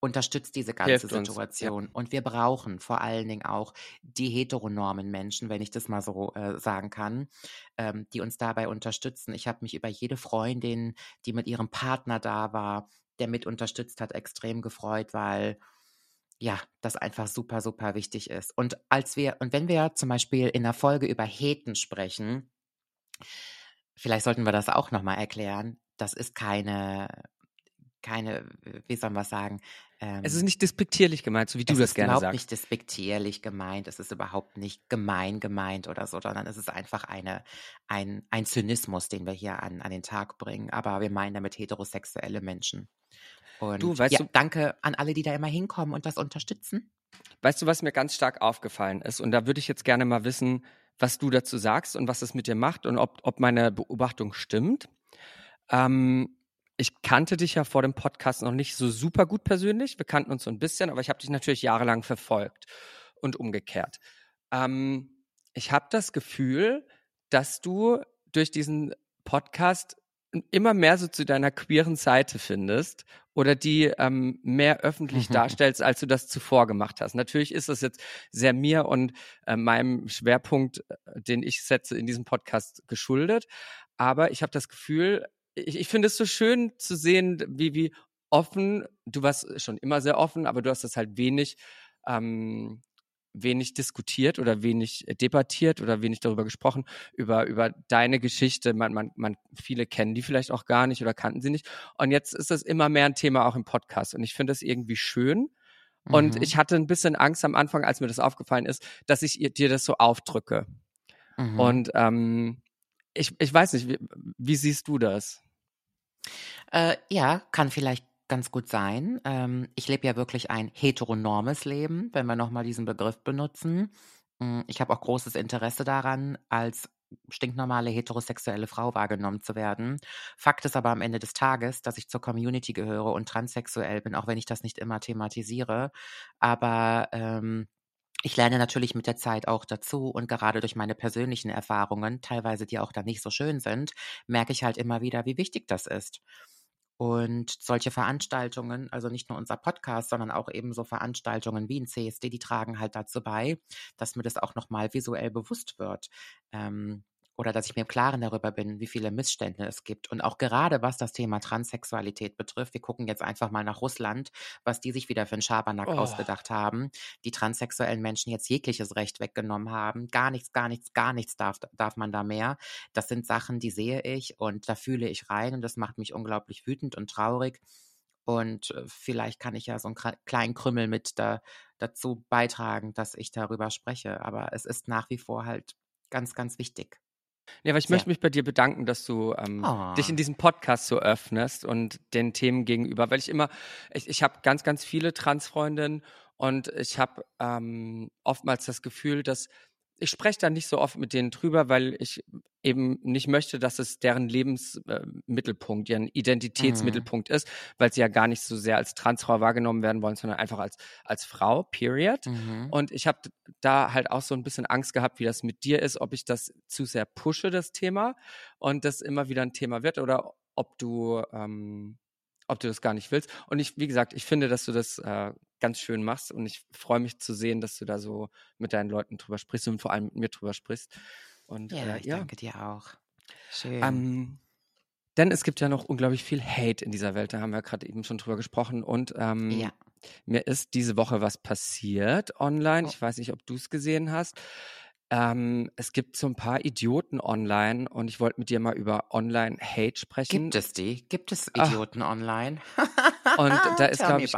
unterstützt diese ganze Hilft Situation. Uns, ja. Und wir brauchen vor allen Dingen auch die heteronormen Menschen, wenn ich das mal so äh, sagen kann, ähm, die uns dabei unterstützen. Ich habe mich über jede Freundin, die mit ihrem Partner da war, der mit unterstützt hat, extrem gefreut, weil ja, das einfach super, super wichtig ist. Und als wir, und wenn wir zum Beispiel in der Folge über Heten sprechen, vielleicht sollten wir das auch nochmal erklären, das ist keine keine, wie soll man sagen? Ähm, es ist nicht despektierlich gemeint, so wie du das gerne sagst. Es ist überhaupt nicht despektierlich gemeint, es ist überhaupt nicht gemein gemeint oder so, sondern es ist einfach eine, ein, ein Zynismus, den wir hier an, an den Tag bringen. Aber wir meinen damit heterosexuelle Menschen. Und du, weißt ja, du, danke an alle, die da immer hinkommen und das unterstützen. Weißt du, was mir ganz stark aufgefallen ist? Und da würde ich jetzt gerne mal wissen, was du dazu sagst und was es mit dir macht und ob, ob meine Beobachtung stimmt. Ähm, ich kannte dich ja vor dem Podcast noch nicht so super gut persönlich. Wir kannten uns so ein bisschen, aber ich habe dich natürlich jahrelang verfolgt und umgekehrt. Ähm, ich habe das Gefühl, dass du durch diesen Podcast immer mehr so zu deiner queeren Seite findest oder die ähm, mehr öffentlich mhm. darstellst, als du das zuvor gemacht hast. Natürlich ist das jetzt sehr mir und äh, meinem Schwerpunkt, äh, den ich setze in diesem Podcast, geschuldet. Aber ich habe das Gefühl, ich, ich finde es so schön zu sehen, wie, wie offen, du warst schon immer sehr offen, aber du hast das halt wenig, ähm, wenig diskutiert oder wenig debattiert oder wenig darüber gesprochen, über, über deine Geschichte. Man, man, man, viele kennen die vielleicht auch gar nicht oder kannten sie nicht. Und jetzt ist das immer mehr ein Thema auch im Podcast. Und ich finde das irgendwie schön. Und mhm. ich hatte ein bisschen Angst am Anfang, als mir das aufgefallen ist, dass ich dir das so aufdrücke. Mhm. Und ähm, ich, ich weiß nicht, wie, wie siehst du das? Äh, ja, kann vielleicht ganz gut sein. Ähm, ich lebe ja wirklich ein heteronormes Leben, wenn wir nochmal diesen Begriff benutzen. Hm, ich habe auch großes Interesse daran, als stinknormale heterosexuelle Frau wahrgenommen zu werden. Fakt ist aber am Ende des Tages, dass ich zur Community gehöre und transsexuell bin, auch wenn ich das nicht immer thematisiere. Aber ähm, ich lerne natürlich mit der Zeit auch dazu und gerade durch meine persönlichen Erfahrungen, teilweise die auch da nicht so schön sind, merke ich halt immer wieder, wie wichtig das ist. Und solche Veranstaltungen, also nicht nur unser Podcast, sondern auch eben so Veranstaltungen wie ein CSD, die tragen halt dazu bei, dass mir das auch nochmal visuell bewusst wird. Ähm, oder dass ich mir im Klaren darüber bin, wie viele Missstände es gibt. Und auch gerade was das Thema Transsexualität betrifft, wir gucken jetzt einfach mal nach Russland, was die sich wieder für einen Schabernack oh. ausgedacht haben, die transsexuellen Menschen jetzt jegliches Recht weggenommen haben. Gar nichts, gar nichts, gar nichts darf, darf man da mehr. Das sind Sachen, die sehe ich und da fühle ich rein und das macht mich unglaublich wütend und traurig. Und äh, vielleicht kann ich ja so einen kleinen Krümmel mit da, dazu beitragen, dass ich darüber spreche. Aber es ist nach wie vor halt ganz, ganz wichtig. Ja, aber ich Sehr. möchte mich bei dir bedanken, dass du ähm, oh. dich in diesem Podcast so öffnest und den Themen gegenüber, weil ich immer, ich, ich habe ganz, ganz viele Transfreundinnen und ich habe ähm, oftmals das Gefühl, dass ich spreche da nicht so oft mit denen drüber, weil ich eben nicht möchte, dass es deren Lebensmittelpunkt, äh, ihren Identitätsmittelpunkt mhm. ist, weil sie ja gar nicht so sehr als Transfrau wahrgenommen werden wollen, sondern einfach als, als Frau, period. Mhm. Und ich habe da halt auch so ein bisschen Angst gehabt, wie das mit dir ist, ob ich das zu sehr pushe, das Thema, und das immer wieder ein Thema wird oder ob du ähm, ob du das gar nicht willst. Und ich, wie gesagt, ich finde, dass du das äh, ganz schön machst und ich freue mich zu sehen, dass du da so mit deinen Leuten drüber sprichst und vor allem mit mir drüber sprichst. Und, ja, äh, ich ja. danke dir auch. Schön. Ähm, denn es gibt ja noch unglaublich viel Hate in dieser Welt, da haben wir gerade eben schon drüber gesprochen. Und ähm, ja. mir ist diese Woche was passiert online. Oh. Ich weiß nicht, ob du es gesehen hast. Ähm, es gibt so ein paar Idioten online und ich wollte mit dir mal über Online-Hate sprechen. Gibt es die? Gibt es Idioten Ach. online? und da ist, glaube ich,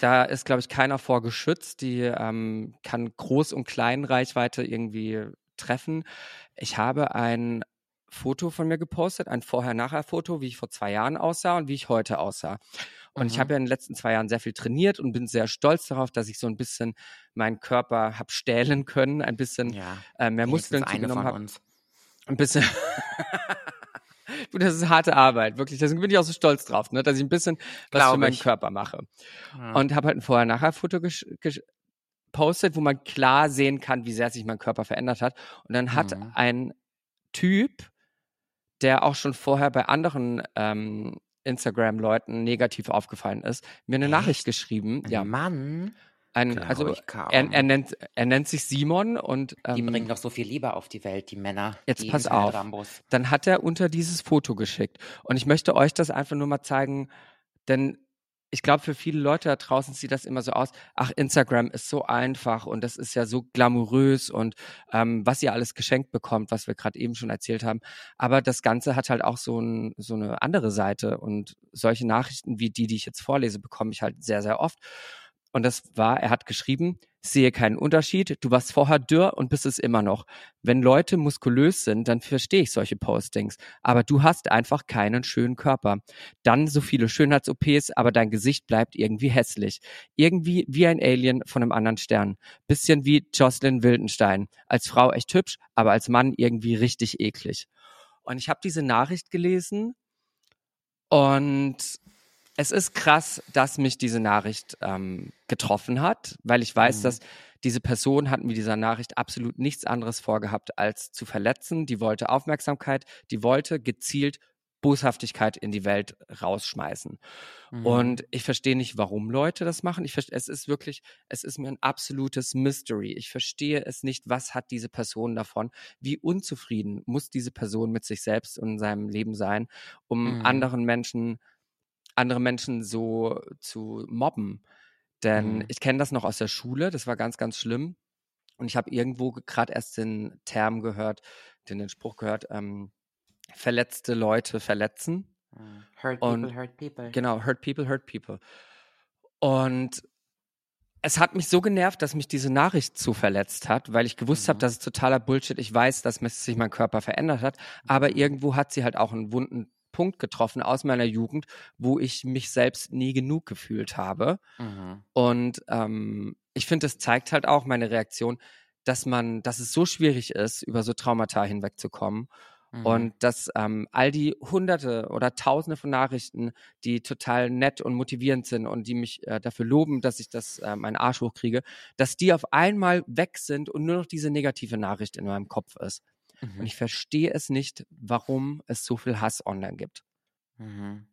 da ist, glaube ich, keiner vor geschützt. Die ähm, kann Groß- und Kleinreichweite irgendwie treffen. Ich habe ein Foto von mir gepostet, ein Vorher-Nachher-Foto, wie ich vor zwei Jahren aussah und wie ich heute aussah. Und mhm. ich habe ja in den letzten zwei Jahren sehr viel trainiert und bin sehr stolz darauf, dass ich so ein bisschen meinen Körper habe stählen können, ein bisschen ja, äh, mehr Muskeln zugenommen habe. Ein bisschen. du, das ist harte Arbeit, wirklich. Deswegen bin ich auch so stolz drauf, ne, dass ich ein bisschen was Glaub für meinen ich. Körper mache. Ja. Und habe halt ein Vorher-Nachher-Foto gepostet, wo man klar sehen kann, wie sehr sich mein Körper verändert hat. Und dann hat mhm. ein Typ, der auch schon vorher bei anderen ähm, Instagram-Leuten negativ aufgefallen ist, mir eine Echt? Nachricht geschrieben. Ja, Mann. Ein, also er, er, nennt, er nennt sich Simon und ähm, die bringen doch so viel Liebe auf die Welt, die Männer. Jetzt die pass auf. Rambos. Dann hat er unter dieses Foto geschickt und ich möchte euch das einfach nur mal zeigen, denn ich glaube, für viele Leute da draußen sieht das immer so aus, ach, Instagram ist so einfach und das ist ja so glamourös und ähm, was ihr alles geschenkt bekommt, was wir gerade eben schon erzählt haben. Aber das Ganze hat halt auch so, ein, so eine andere Seite und solche Nachrichten wie die, die ich jetzt vorlese, bekomme ich halt sehr, sehr oft. Und das war, er hat geschrieben, sehe keinen Unterschied, du warst vorher dürr und bist es immer noch. Wenn Leute muskulös sind, dann verstehe ich solche Postings. Aber du hast einfach keinen schönen Körper. Dann so viele Schönheits-OPs, aber dein Gesicht bleibt irgendwie hässlich. Irgendwie wie ein Alien von einem anderen Stern. Bisschen wie Jocelyn Wildenstein. Als Frau echt hübsch, aber als Mann irgendwie richtig eklig. Und ich habe diese Nachricht gelesen und es ist krass, dass mich diese Nachricht ähm, getroffen hat, weil ich weiß, mhm. dass diese Person hat mit dieser Nachricht absolut nichts anderes vorgehabt, als zu verletzen. Die wollte Aufmerksamkeit, die wollte gezielt Boshaftigkeit in die Welt rausschmeißen. Mhm. Und ich verstehe nicht, warum Leute das machen. Ich verstehe, es ist wirklich, es ist mir ein absolutes Mystery. Ich verstehe es nicht, was hat diese Person davon? Wie unzufrieden muss diese Person mit sich selbst und seinem Leben sein, um mhm. anderen Menschen andere Menschen so zu mobben. Denn mhm. ich kenne das noch aus der Schule, das war ganz, ganz schlimm. Und ich habe irgendwo gerade erst den Term gehört, den, den Spruch gehört, ähm, verletzte Leute verletzen. Mhm. Hurt people, Und, hurt people. Genau, hurt people, hurt people. Und es hat mich so genervt, dass mich diese Nachricht zu verletzt hat, weil ich gewusst mhm. habe, dass es totaler Bullshit. Ich weiß, dass sich mein Körper verändert hat, aber mhm. irgendwo hat sie halt auch einen wunden Punkt getroffen aus meiner Jugend, wo ich mich selbst nie genug gefühlt habe. Mhm. Und ähm, ich finde, es zeigt halt auch meine Reaktion, dass man, dass es so schwierig ist, über so Traumata hinwegzukommen. Mhm. Und dass ähm, all die hunderte oder tausende von Nachrichten, die total nett und motivierend sind und die mich äh, dafür loben, dass ich das äh, meinen Arsch hochkriege, dass die auf einmal weg sind und nur noch diese negative Nachricht in meinem Kopf ist. Mhm. Und ich verstehe es nicht, warum es so viel Hass online gibt. Mhm.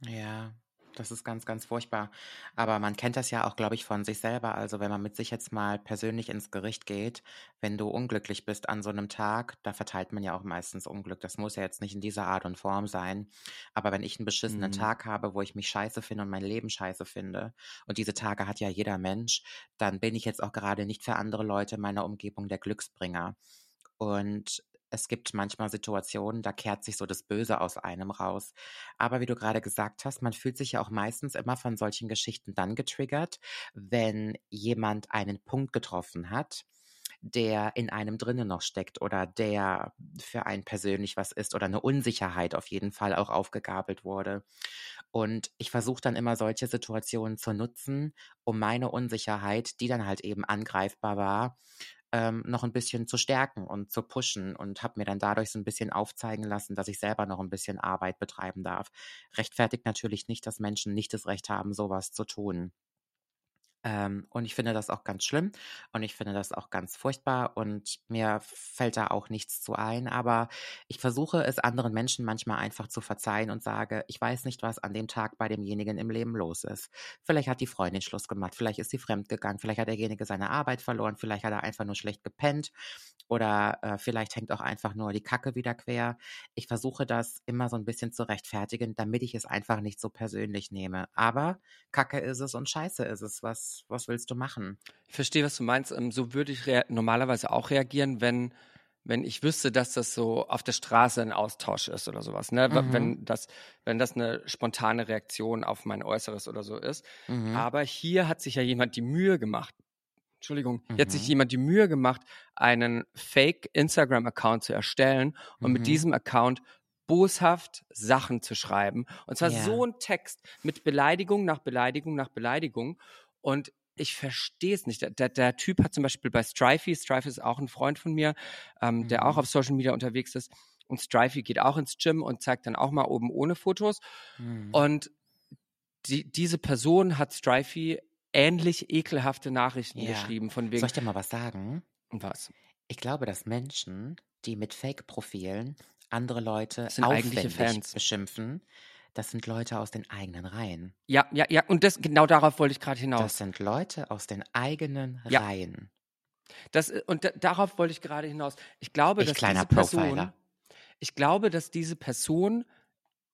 Ja, das ist ganz, ganz furchtbar. Aber man kennt das ja auch, glaube ich, von sich selber. Also wenn man mit sich jetzt mal persönlich ins Gericht geht, wenn du unglücklich bist an so einem Tag, da verteilt man ja auch meistens Unglück. Das muss ja jetzt nicht in dieser Art und Form sein. Aber wenn ich einen beschissenen mhm. Tag habe, wo ich mich scheiße finde und mein Leben scheiße finde, und diese Tage hat ja jeder Mensch, dann bin ich jetzt auch gerade nicht für andere Leute in meiner Umgebung der Glücksbringer. Und es gibt manchmal Situationen, da kehrt sich so das Böse aus einem raus. Aber wie du gerade gesagt hast, man fühlt sich ja auch meistens immer von solchen Geschichten dann getriggert, wenn jemand einen Punkt getroffen hat, der in einem drinnen noch steckt oder der für einen persönlich was ist oder eine Unsicherheit auf jeden Fall auch aufgegabelt wurde. Und ich versuche dann immer solche Situationen zu nutzen, um meine Unsicherheit, die dann halt eben angreifbar war, ähm, noch ein bisschen zu stärken und zu pushen und habe mir dann dadurch so ein bisschen aufzeigen lassen, dass ich selber noch ein bisschen Arbeit betreiben darf. Rechtfertigt natürlich nicht, dass Menschen nicht das Recht haben, sowas zu tun. Ähm, und ich finde das auch ganz schlimm und ich finde das auch ganz furchtbar und mir fällt da auch nichts zu ein. Aber ich versuche es anderen Menschen manchmal einfach zu verzeihen und sage, ich weiß nicht, was an dem Tag bei demjenigen im Leben los ist. Vielleicht hat die Freundin Schluss gemacht, vielleicht ist sie fremdgegangen, vielleicht hat derjenige seine Arbeit verloren, vielleicht hat er einfach nur schlecht gepennt oder äh, vielleicht hängt auch einfach nur die Kacke wieder quer. Ich versuche das immer so ein bisschen zu rechtfertigen, damit ich es einfach nicht so persönlich nehme. Aber Kacke ist es und Scheiße ist es. Was was, willst du machen? Ich verstehe, was du meinst. Ähm, so würde ich normalerweise auch reagieren, wenn, wenn ich wüsste, dass das so auf der Straße ein Austausch ist oder sowas. Ne? Mhm. Wenn, das, wenn das eine spontane Reaktion auf mein Äußeres oder so ist. Mhm. Aber hier hat sich ja jemand die Mühe gemacht. Entschuldigung, mhm. hier hat sich jemand die Mühe gemacht, einen Fake Instagram-Account zu erstellen und mit mhm. diesem Account boshaft Sachen zu schreiben. Und zwar yeah. so ein Text mit Beleidigung nach Beleidigung nach Beleidigung. Und ich verstehe es nicht. Der, der, Typ hat zum Beispiel bei Strifey, Strifey ist auch ein Freund von mir, ähm, mhm. der auch mhm. auf Social Media unterwegs ist. Und Strifey geht auch ins Gym und zeigt dann auch mal oben ohne Fotos. Mhm. Und die, diese Person hat Strifey ähnlich ekelhafte Nachrichten ja. geschrieben. Von wegen, Soll ich dir mal was sagen? Was? Ich glaube, dass Menschen, die mit Fake-Profilen andere Leute aufwendig beschimpfen, das sind Leute aus den eigenen Reihen. Ja, ja, ja. Und das, genau darauf wollte ich gerade hinaus. Das sind Leute aus den eigenen ja. Reihen. Das, äh, und darauf wollte ich gerade hinaus. Ich glaube, ich dass diese Person, ich glaube, dass diese Person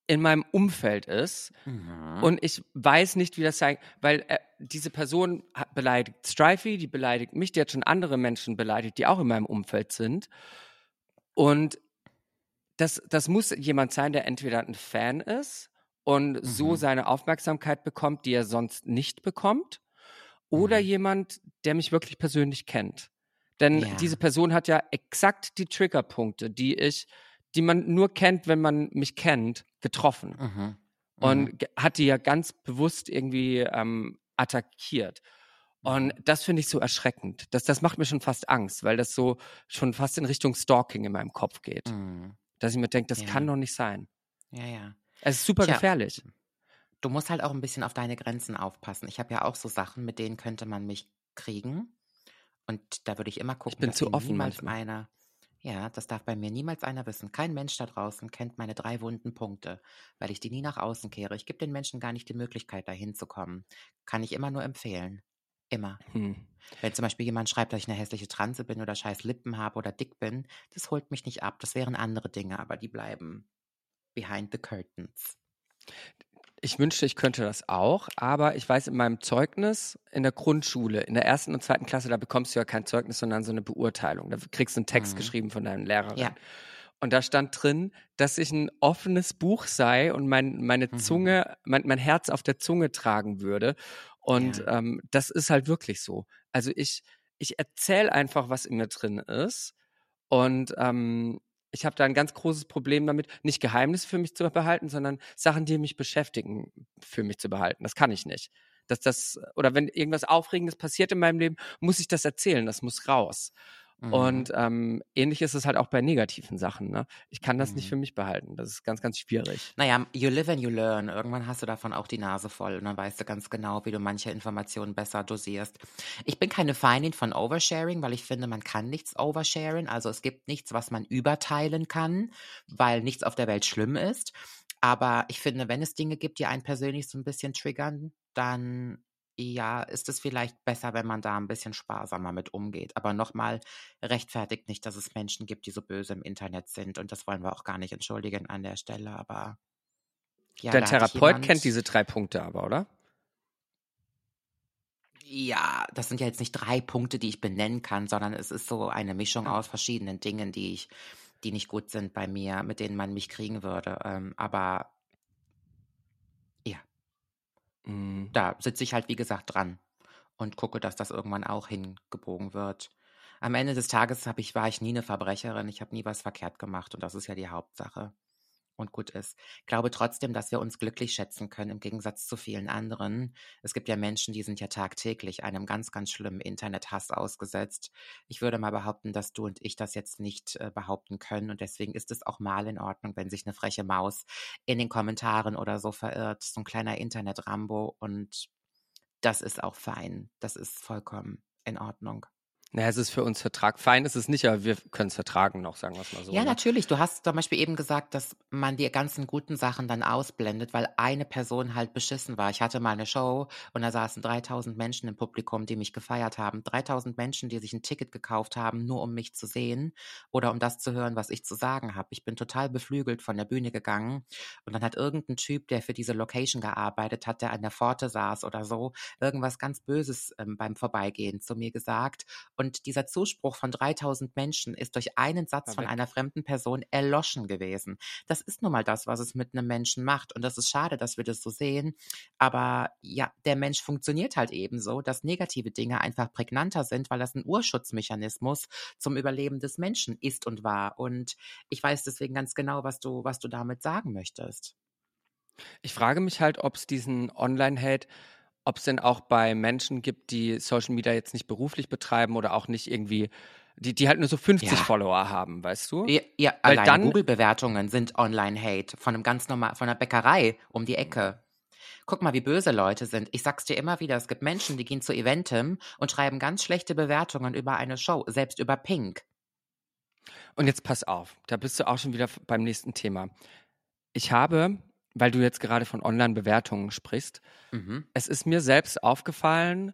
in meinem Umfeld ist mhm. und ich weiß nicht, wie das sein, weil äh, diese Person beleidigt Strifey, die beleidigt mich, die hat schon andere Menschen beleidigt, die auch in meinem Umfeld sind und das, das muss jemand sein, der entweder ein Fan ist und mhm. so seine Aufmerksamkeit bekommt, die er sonst nicht bekommt. Oder mhm. jemand, der mich wirklich persönlich kennt. Denn ja. diese Person hat ja exakt die Triggerpunkte, die ich, die man nur kennt, wenn man mich kennt, getroffen. Mhm. Und mhm. hat die ja ganz bewusst irgendwie ähm, attackiert. Und mhm. das finde ich so erschreckend. Das, das macht mir schon fast Angst, weil das so schon fast in Richtung Stalking in meinem Kopf geht. Mhm. Dass ich mir denke, das ja. kann doch nicht sein. Ja, ja. Es ist super Tja, gefährlich. Du musst halt auch ein bisschen auf deine Grenzen aufpassen. Ich habe ja auch so Sachen, mit denen könnte man mich kriegen. Und da würde ich immer gucken, ich bin dass zu offen niemals manchmal. einer. Ja, das darf bei mir niemals einer wissen. Kein Mensch da draußen kennt meine drei wunden Punkte, weil ich die nie nach außen kehre. Ich gebe den Menschen gar nicht die Möglichkeit, da hinzukommen. Kann ich immer nur empfehlen. Immer. Hm. Wenn zum Beispiel jemand schreibt, dass ich eine hässliche Transe bin oder scheiß Lippen habe oder dick bin, das holt mich nicht ab. Das wären andere Dinge, aber die bleiben behind the curtains. Ich wünschte, ich könnte das auch, aber ich weiß in meinem Zeugnis in der Grundschule, in der ersten und zweiten Klasse, da bekommst du ja kein Zeugnis, sondern so eine Beurteilung. Da kriegst du einen Text mhm. geschrieben von deinem Lehrerin. Ja. Und da stand drin, dass ich ein offenes Buch sei und mein, meine mhm. Zunge, mein, mein Herz auf der Zunge tragen würde. Und ja. ähm, das ist halt wirklich so. Also ich, ich erzähle einfach, was in mir drin ist. Und ähm, ich habe da ein ganz großes Problem damit, nicht Geheimnisse für mich zu behalten, sondern Sachen, die mich beschäftigen, für mich zu behalten. Das kann ich nicht. Dass das, oder wenn irgendwas Aufregendes passiert in meinem Leben, muss ich das erzählen, das muss raus. Mhm. Und ähm, ähnlich ist es halt auch bei negativen Sachen. Ne? Ich kann das mhm. nicht für mich behalten. Das ist ganz, ganz schwierig. Naja, you live and you learn. Irgendwann hast du davon auch die Nase voll und dann weißt du ganz genau, wie du manche Informationen besser dosierst. Ich bin keine Feindin von Oversharing, weil ich finde, man kann nichts oversharen. Also es gibt nichts, was man überteilen kann, weil nichts auf der Welt schlimm ist. Aber ich finde, wenn es Dinge gibt, die einen persönlich so ein bisschen triggern, dann ja, ist es vielleicht besser, wenn man da ein bisschen sparsamer mit umgeht. Aber nochmal, rechtfertigt nicht, dass es Menschen gibt, die so böse im Internet sind. Und das wollen wir auch gar nicht entschuldigen an der Stelle. Aber ja, der Therapeut kennt diese drei Punkte aber, oder? Ja, das sind ja jetzt nicht drei Punkte, die ich benennen kann, sondern es ist so eine Mischung aus verschiedenen Dingen, die ich, die nicht gut sind bei mir, mit denen man mich kriegen würde. Ähm, aber mhm. da sitze ich halt, wie gesagt, dran und gucke, dass das irgendwann auch hingebogen wird. Am Ende des Tages ich, war ich nie eine Verbrecherin, ich habe nie was verkehrt gemacht und das ist ja die Hauptsache und gut ist. Ich glaube trotzdem, dass wir uns glücklich schätzen können im Gegensatz zu vielen anderen. Es gibt ja Menschen, die sind ja tagtäglich einem ganz, ganz schlimmen Internethass ausgesetzt. Ich würde mal behaupten, dass du und ich das jetzt nicht äh, behaupten können und deswegen ist es auch mal in Ordnung, wenn sich eine freche Maus in den Kommentaren oder so verirrt, so ein kleiner Internet-Rambo und das ist auch fein. Das ist vollkommen in Ordnung. Naja, es ist für uns Vertrag. Fein ist es nicht, aber wir können es vertragen noch, sagen wir es mal so. Ja, ne? natürlich. Du hast zum Beispiel eben gesagt, dass man die ganzen guten Sachen dann ausblendet, weil eine Person halt beschissen war. Ich hatte mal eine Show und da saßen 3000 Menschen im Publikum, die mich gefeiert haben. 3000 Menschen, die sich ein Ticket gekauft haben, nur um mich zu sehen oder um das zu hören, was ich zu sagen habe. Ich bin total beflügelt von der Bühne gegangen und dann hat irgendein Typ, der für diese Location gearbeitet hat, der an der Pforte saß oder so, irgendwas ganz Böses ähm, beim Vorbeigehen zu mir gesagt. Und dieser Zuspruch von 3000 Menschen ist durch einen Satz von einer fremden Person erloschen gewesen. Das ist nun mal das, was es mit einem Menschen macht. Und das ist schade, dass wir das so sehen. Aber ja, der Mensch funktioniert halt eben so, dass negative Dinge einfach prägnanter sind, weil das ein Urschutzmechanismus zum Überleben des Menschen ist und war. Und ich weiß deswegen ganz genau, was du, was du damit sagen möchtest. Ich frage mich halt, ob es diesen Online-Hate ob es denn auch bei Menschen gibt, die Social Media jetzt nicht beruflich betreiben oder auch nicht irgendwie, die, die halt nur so 50 ja. Follower haben, weißt du? Ja, ja Weil alleine Google-Bewertungen sind Online-Hate von einem ganz normal, von einer Bäckerei um die Ecke. Guck mal, wie böse Leute sind. Ich sag's dir immer wieder, es gibt Menschen, die gehen zu Eventem und schreiben ganz schlechte Bewertungen über eine Show, selbst über Pink. Und jetzt pass auf, da bist du auch schon wieder beim nächsten Thema. Ich habe weil du jetzt gerade von Online-Bewertungen sprichst. Mhm. Es ist mir selbst aufgefallen,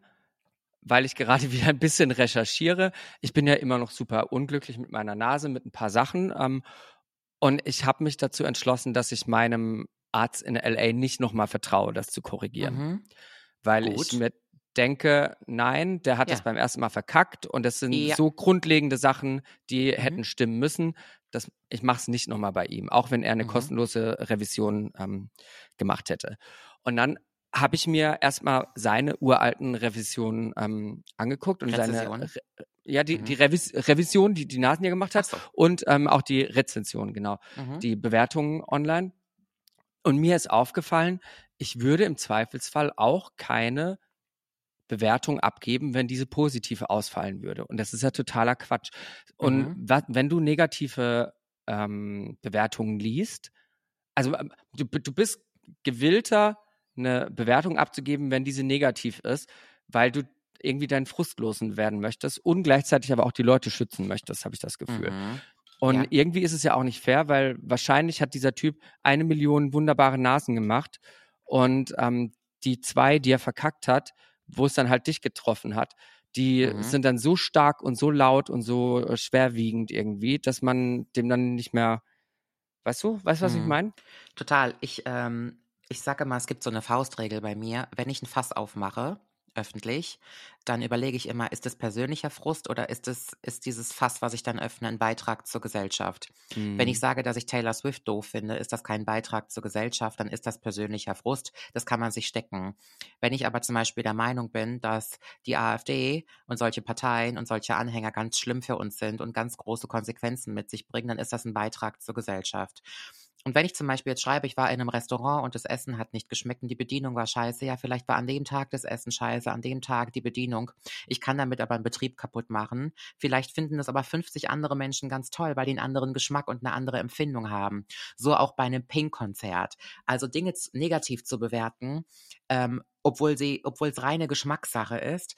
weil ich gerade wieder ein bisschen recherchiere. Ich bin ja immer noch super unglücklich mit meiner Nase, mit ein paar Sachen. Ähm, und ich habe mich dazu entschlossen, dass ich meinem Arzt in LA nicht nochmal vertraue, das zu korrigieren. Mhm. Weil Gut. ich mir denke, nein, der hat es ja. beim ersten Mal verkackt und das sind ja. so grundlegende Sachen, die mhm. hätten stimmen müssen. Das, ich mache es nicht nochmal bei ihm, auch wenn er eine mhm. kostenlose Revision ähm, gemacht hätte. Und dann habe ich mir erstmal seine uralten Revisionen ähm, angeguckt und Rezession. seine ja die mhm. die Revis Revision, die die Nasen ja gemacht hat so. und ähm, auch die Rezension genau, mhm. die Bewertungen online. Und mir ist aufgefallen, ich würde im Zweifelsfall auch keine Bewertung abgeben, wenn diese positive ausfallen würde. Und das ist ja totaler Quatsch. Und mhm. wenn du negative ähm, Bewertungen liest, also ähm, du, du bist gewillter, eine Bewertung abzugeben, wenn diese negativ ist, weil du irgendwie deinen Frust losen werden möchtest und gleichzeitig aber auch die Leute schützen möchtest, habe ich das Gefühl. Mhm. Und ja. irgendwie ist es ja auch nicht fair, weil wahrscheinlich hat dieser Typ eine Million wunderbare Nasen gemacht und ähm, die zwei, die er verkackt hat, wo es dann halt dich getroffen hat, die mhm. sind dann so stark und so laut und so äh, schwerwiegend irgendwie, dass man dem dann nicht mehr, weißt du, weißt du, was mhm. ich meine? Total. Ich, ähm, ich sage mal, es gibt so eine Faustregel bei mir, wenn ich ein Fass aufmache, öffentlich, dann überlege ich immer, ist es persönlicher Frust oder ist es ist dieses Fass, was ich dann öffne, ein Beitrag zur Gesellschaft? Mhm. Wenn ich hm. sage, dass ich Taylor Swift doof finde, ist das kein Beitrag zur Gesellschaft, dann ist das persönlicher Frust. Das kann man sich stecken. Wenn ich aber zum Beispiel der Meinung bin, dass die AfD und solche Parteien und solche Anhänger ganz schlimm für uns sind und ganz große Konsequenzen mit sich bringen, dann ist das ein Beitrag zur Gesellschaft. Und wenn ich zum Beispiel jetzt schreibe, ich war in einem Restaurant und das Essen hat nicht geschmeckt und die Bedienung war scheiße, ja, vielleicht war an dem Tag das Essen scheiße, an dem Tag die Bedienung. Ich kann damit aber einen Betrieb kaputt machen. Vielleicht finden das aber 50 andere Menschen ganz toll, weil die einen anderen Geschmack und eine andere Empfindung haben. So auch bei einem Pink-Konzert. Also Dinge negativ zu bewerten, ähm, obwohl sie, obwohl es reine Geschmackssache ist,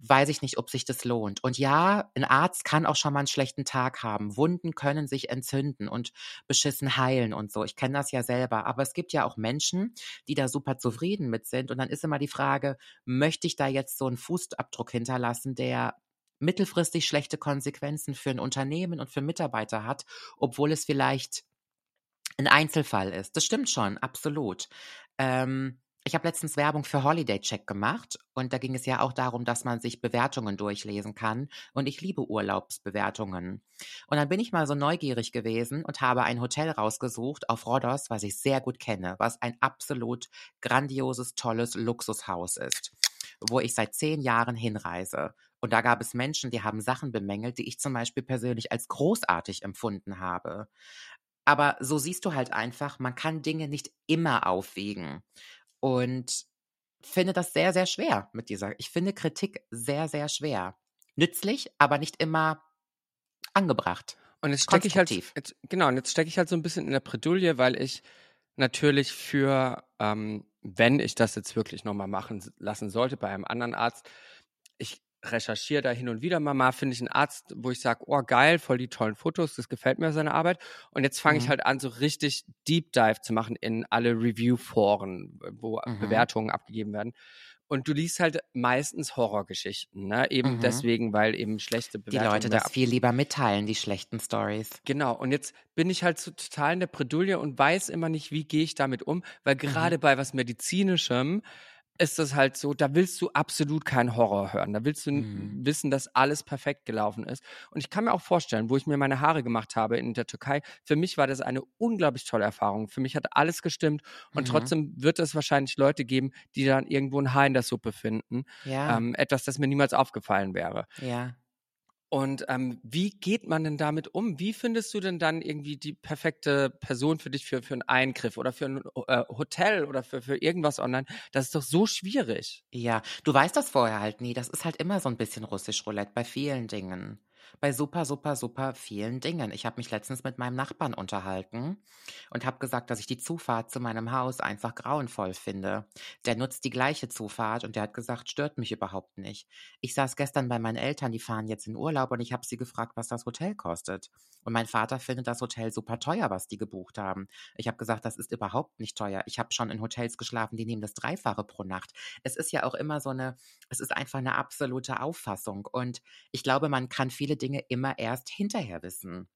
weiß ich nicht, ob sich das lohnt. Und ja, ein Arzt kann auch schon mal einen schlechten Tag haben. Wunden können sich entzünden und beschissen heilen und so. Ich kenne das ja selber. Aber es gibt ja auch Menschen, die da super zufrieden mit sind. Und dann ist immer die Frage, möchte ich da jetzt so einen Fußabdruck hinterlassen, der mittelfristig schlechte Konsequenzen für ein Unternehmen und für Mitarbeiter hat, obwohl es vielleicht ein Einzelfall ist. Das stimmt schon, absolut. Ähm, ich habe letztens Werbung für Holiday Check gemacht und da ging es ja auch darum, dass man sich Bewertungen durchlesen kann und ich liebe Urlaubsbewertungen. Und dann bin ich mal so neugierig gewesen und habe ein Hotel rausgesucht auf Rhodos, was ich sehr gut kenne, was ein absolut grandioses, tolles Luxushaus ist, wo ich seit zehn Jahren hinreise. Und da gab es Menschen, die haben Sachen bemängelt, die ich zum Beispiel persönlich als großartig empfunden habe. Aber so siehst du halt einfach, man kann Dinge nicht immer aufwiegen und finde das sehr, sehr schwer mit dieser. Ich finde Kritik sehr, sehr schwer. Nützlich, aber nicht immer angebracht. Und jetzt stecke ich halt, jetzt, genau, und jetzt stecke ich halt so ein bisschen in der Bredouille, weil ich natürlich für, ähm, wenn ich das jetzt wirklich nochmal machen lassen sollte bei einem anderen Arzt, ich recherchiere da hin und wieder mal, mal finde ich einen Arzt, wo ich sage, oh geil, voll die tollen Fotos, das gefällt mir seine Arbeit. Und jetzt fange mhm. ich halt an, so richtig Deep Dive zu machen in alle Review-Foren, wo mhm. Bewertungen abgegeben werden. Und du liest halt meistens Horrorgeschichten, ne? Eben mhm. deswegen, weil eben schlechte Bewertungen. Die Leute das viel lieber mitteilen, die schlechten Stories. Genau. Und jetzt bin ich halt so total in der Bredouille und weiß immer nicht, wie gehe ich damit um, weil mhm. gerade bei was Medizinischem ist das halt so, da willst du absolut keinen Horror hören. Da willst du mhm. wissen, dass alles perfekt gelaufen ist. Und ich kann mir auch vorstellen, wo ich mir meine Haare gemacht habe in der Türkei, für mich war das eine unglaublich tolle Erfahrung. Für mich hat alles gestimmt und mhm. trotzdem wird es wahrscheinlich Leute geben, die dann irgendwo ein Haar in der Suppe finden. Ja. Ähm, etwas, das mir niemals aufgefallen wäre. Ja. Und ähm, wie geht man denn damit um? Wie findest du denn dann irgendwie die perfekte Person für dich für, für einen Eingriff oder für ein äh, Hotel oder für, für irgendwas online? Das ist doch so schwierig. Ja, du weißt das vorher halt nie. Das ist halt immer so ein bisschen russisch Roulette bei vielen Dingen bei super, super, super vielen Dingen. Ich habe mich letztens mit meinem Nachbarn unterhalten und habe gesagt, dass ich die Zufahrt zu meinem Haus einfach grauenvoll finde. Der nutzt die gleiche Zufahrt und der hat gesagt, stört mich überhaupt nicht. Ich saß gestern bei meinen Eltern, die fahren jetzt in Urlaub und ich habe sie gefragt, was das Hotel kostet. Und mein Vater findet das Hotel super teuer, was die gebucht haben. Ich habe gesagt, das ist überhaupt nicht teuer. Ich habe schon in Hotels geschlafen, die nehmen das Dreifache pro Nacht. Es ist ja auch immer so eine, es ist einfach eine absolute Auffassung. Und ich glaube, man kann viele Dinge immer erst hinterher wissen.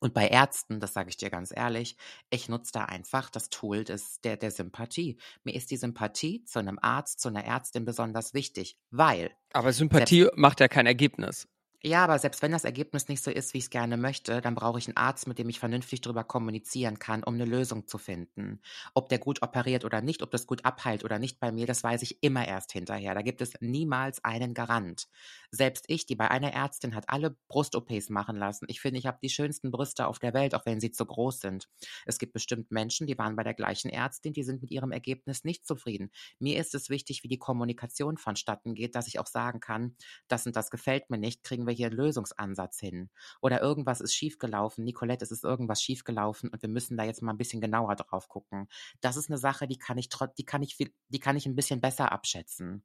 Und bei Ärzten, das sage ich dir ganz ehrlich, ich nutze da einfach das Tool des, der, der Sympathie. Mir ist die Sympathie zu einem Arzt, zu einer Ärztin besonders wichtig, weil. Aber Sympathie macht ja kein Ergebnis. Ja, aber selbst wenn das Ergebnis nicht so ist, wie ich es gerne möchte, dann brauche ich einen Arzt, mit dem ich vernünftig darüber kommunizieren kann, um eine Lösung zu finden. Ob der gut operiert oder nicht, ob das gut abheilt oder nicht bei mir, das weiß ich immer erst hinterher. Da gibt es niemals einen Garant. Selbst ich, die bei einer Ärztin hat alle Brust-OPs machen lassen. Ich finde, ich habe die schönsten Brüste auf der Welt, auch wenn sie zu groß sind. Es gibt bestimmt Menschen, die waren bei der gleichen Ärztin, die sind mit ihrem Ergebnis nicht zufrieden. Mir ist es wichtig, wie die Kommunikation vonstatten geht, dass ich auch sagen kann, das und das gefällt mir nicht, kriegen wir wir hier einen Lösungsansatz hin? Oder irgendwas ist schiefgelaufen. Nicolette, es ist irgendwas schiefgelaufen und wir müssen da jetzt mal ein bisschen genauer drauf gucken. Das ist eine Sache, die kann ich die kann ich viel, die kann ich ein bisschen besser abschätzen.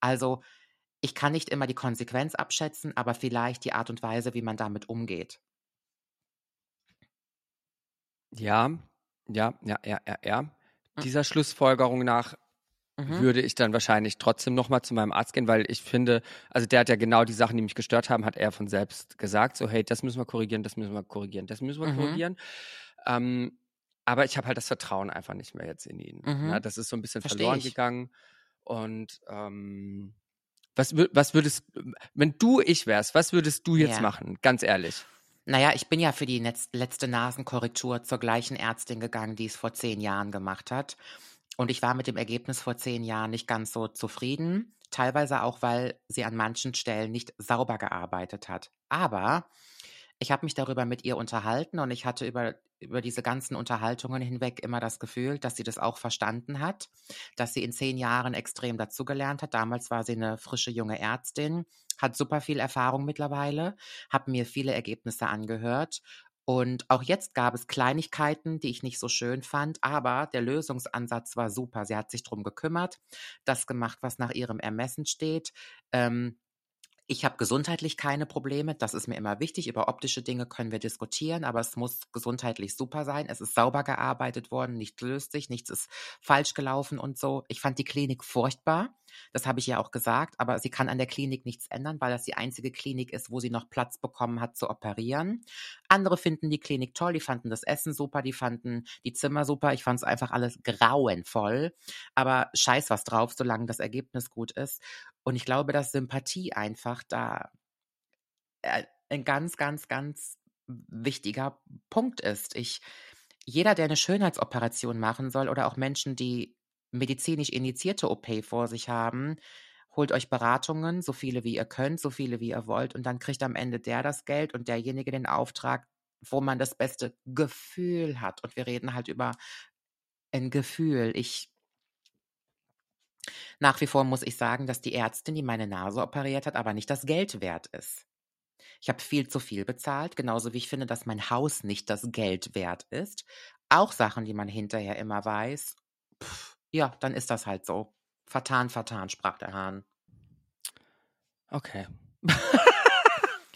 Also, ich kann nicht immer die Konsequenz abschätzen, aber vielleicht die Art und Weise, wie man damit umgeht. Ja, ja, ja, ja, ja, ja. Hm. Dieser Schlussfolgerung nach Mhm. würde ich dann wahrscheinlich trotzdem nochmal zu meinem Arzt gehen, weil ich finde, also der hat ja genau die Sachen, die mich gestört haben, hat er von selbst gesagt, so hey, das müssen wir korrigieren, das müssen wir korrigieren, das müssen wir mhm. korrigieren. Ähm, aber ich habe halt das Vertrauen einfach nicht mehr jetzt in ihn. Mhm. Ja, das ist so ein bisschen Versteh verloren ich. gegangen. Und ähm, was, was würdest, wenn du ich wärst, was würdest du jetzt ja. machen? Ganz ehrlich. Naja, ich bin ja für die letzte Nasenkorrektur zur gleichen Ärztin gegangen, die es vor zehn Jahren gemacht hat. Und ich war mit dem Ergebnis vor zehn Jahren nicht ganz so zufrieden, teilweise auch, weil sie an manchen Stellen nicht sauber gearbeitet hat. Aber ich habe mich darüber mit ihr unterhalten und ich hatte über, über diese ganzen Unterhaltungen hinweg immer das Gefühl, dass sie das auch verstanden hat, dass sie in zehn Jahren extrem dazugelernt hat. Damals war sie eine frische junge Ärztin, hat super viel Erfahrung mittlerweile, habe mir viele Ergebnisse angehört und auch jetzt gab es Kleinigkeiten, die ich nicht so schön fand, aber der Lösungsansatz war super. Sie hat sich drum gekümmert, das gemacht, was nach ihrem Ermessen steht. Ähm, Ich habe gesundheitlich keine Probleme. Das ist mir immer wichtig. Über optische Dinge können wir diskutieren, aber es muss gesundheitlich super sein. Es ist sauber gearbeitet worden, nichts löst sich, nichts ist falsch gelaufen und so. Ich fand die Klinik furchtbar. Das habe ich ja auch gesagt, aber sie kann an der Klinik nichts ändern, weil das die einzige Klinik ist, wo sie noch Platz bekommen hat zu operieren. Andere finden die Klinik toll, die fanden das Essen super, die fanden die Zimmer super. Ich fand es einfach alles grauenvoll. Aber scheiß was drauf, solange das Ergebnis gut ist. Und ich glaube, dass Sympathie einfach da äh, ein ganz, ganz, ganz wichtiger Punkt ist. Ich, jeder, der eine Schönheitsoperation machen soll oder auch Menschen, die medizinisch initiierte OP vor sich haben, holt euch Beratungen, so viele wie ihr könnt, so viele wie ihr wollt, und dann kriegt am Ende der das Geld und derjenige den Auftrag, wo man das beste Gefühl hat. Und wir reden halt über ein Gefühl. Ich nach wie vor muss ich sagen, dass die Ärztin, die meine Nase operiert hat, aber nicht das Geld wert ist. Ich habe viel zu viel bezahlt, genauso wie ich finde, dass mein Haus nicht das Geld wert ist. Auch Sachen, die man hinterher immer weiß. Pff, ja, dann ist das halt so. Vertan, vertan, sprach der Hahn. Okay.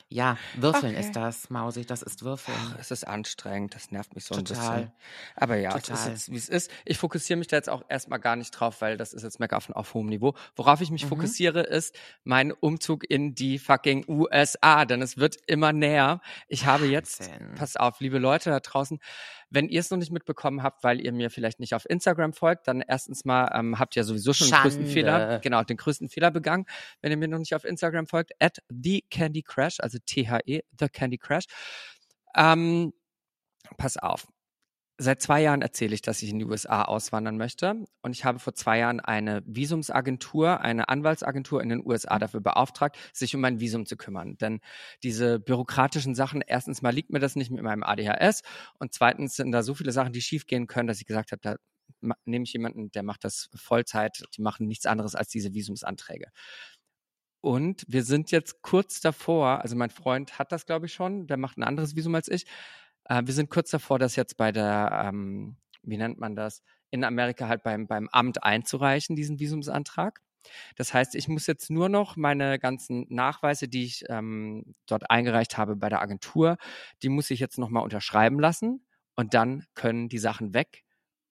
Ja, Würfeln okay. ist das, Mausi, das ist Würfeln. Ach, es ist anstrengend, das nervt mich so Total. ein bisschen. Aber ja, Total. es ist jetzt, wie es ist. Ich fokussiere mich da jetzt auch erstmal gar nicht drauf, weil das ist jetzt Meckern auf hohem Niveau. Worauf ich mich mhm. fokussiere, ist mein Umzug in die fucking USA, denn es wird immer näher. Ich habe jetzt, pass auf, liebe Leute da draußen, wenn ihr es noch nicht mitbekommen habt, weil ihr mir vielleicht nicht auf Instagram folgt, dann erstens mal ähm, habt ihr sowieso schon Schande. den größten Fehler, genau, den größten Fehler begangen, wenn ihr mir noch nicht auf Instagram folgt, at the Candy Crash, also T-H-E, the Candy Crash. Ähm, pass auf seit zwei Jahren erzähle ich, dass ich in die USA auswandern möchte. Und ich habe vor zwei Jahren eine Visumsagentur, eine Anwaltsagentur in den USA dafür beauftragt, sich um mein Visum zu kümmern. Denn diese bürokratischen Sachen, erstens mal liegt mir das nicht mit meinem ADHS und zweitens sind da so viele Sachen, die schiefgehen können, dass ich gesagt habe, da nehme ich jemanden, der macht das Vollzeit, die machen nichts anderes als diese Visumsanträge. Und wir sind jetzt kurz davor, also mein Freund hat das, glaube ich, schon, der macht ein anderes Visum als ich. Äh, wir sind kurz davor, das jetzt bei der, ähm, wie nennt man das, in Amerika halt beim, beim Amt einzureichen, diesen Visumsantrag. Das heißt, ich muss jetzt nur noch meine ganzen Nachweise, die ich ähm, dort eingereicht habe bei der Agentur, die muss ich jetzt nochmal unterschreiben lassen und dann können die Sachen weg.